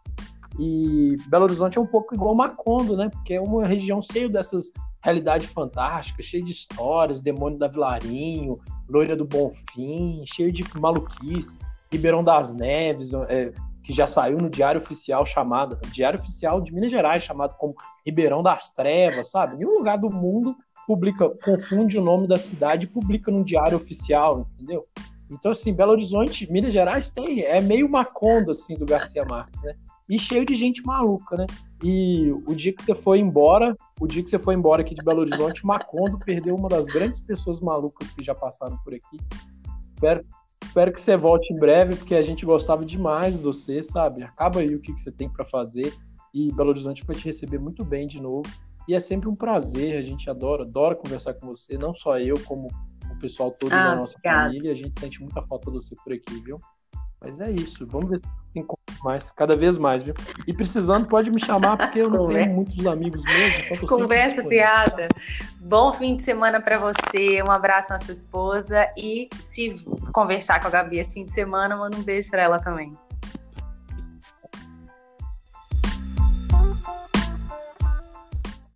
E Belo Horizonte é um pouco igual Macondo, né? Porque é uma região cheia dessas realidades fantásticas, cheia de histórias, Demônio da Vilarinho, Loira do Bonfim, cheio de maluquice, Ribeirão das Neves, é, que já saiu no Diário Oficial chamado, Diário Oficial de Minas Gerais, chamado como Ribeirão das Trevas, sabe? Nenhum lugar do mundo publica, confunde o nome da cidade e publica num diário oficial, entendeu? Então, assim, Belo Horizonte, Minas Gerais tem, é meio Macondo, assim, do Garcia Marques, né? E cheio de gente maluca, né? E o dia que você foi embora, o dia que você foi embora aqui de Belo Horizonte, Macondo perdeu uma das grandes pessoas malucas que já passaram por aqui. Espero, espero que você volte em breve, porque a gente gostava demais de você, sabe? Acaba aí o que, que você tem para fazer. E Belo Horizonte vai te receber muito bem de novo. E é sempre um prazer, a gente adora, adora conversar com você, não só eu, como o pessoal todo ah, da nossa obrigada. família. A gente sente muita falta de você por aqui, viu? Mas é isso, vamos ver se se encontra mais, cada vez mais, viu? E precisando, pode me chamar, porque eu não Conversa. tenho muitos amigos mesmo. Então Conversa fiada. Bom fim de semana para você, um abraço na sua esposa e se conversar com a Gabi esse fim de semana, manda um beijo para ela também.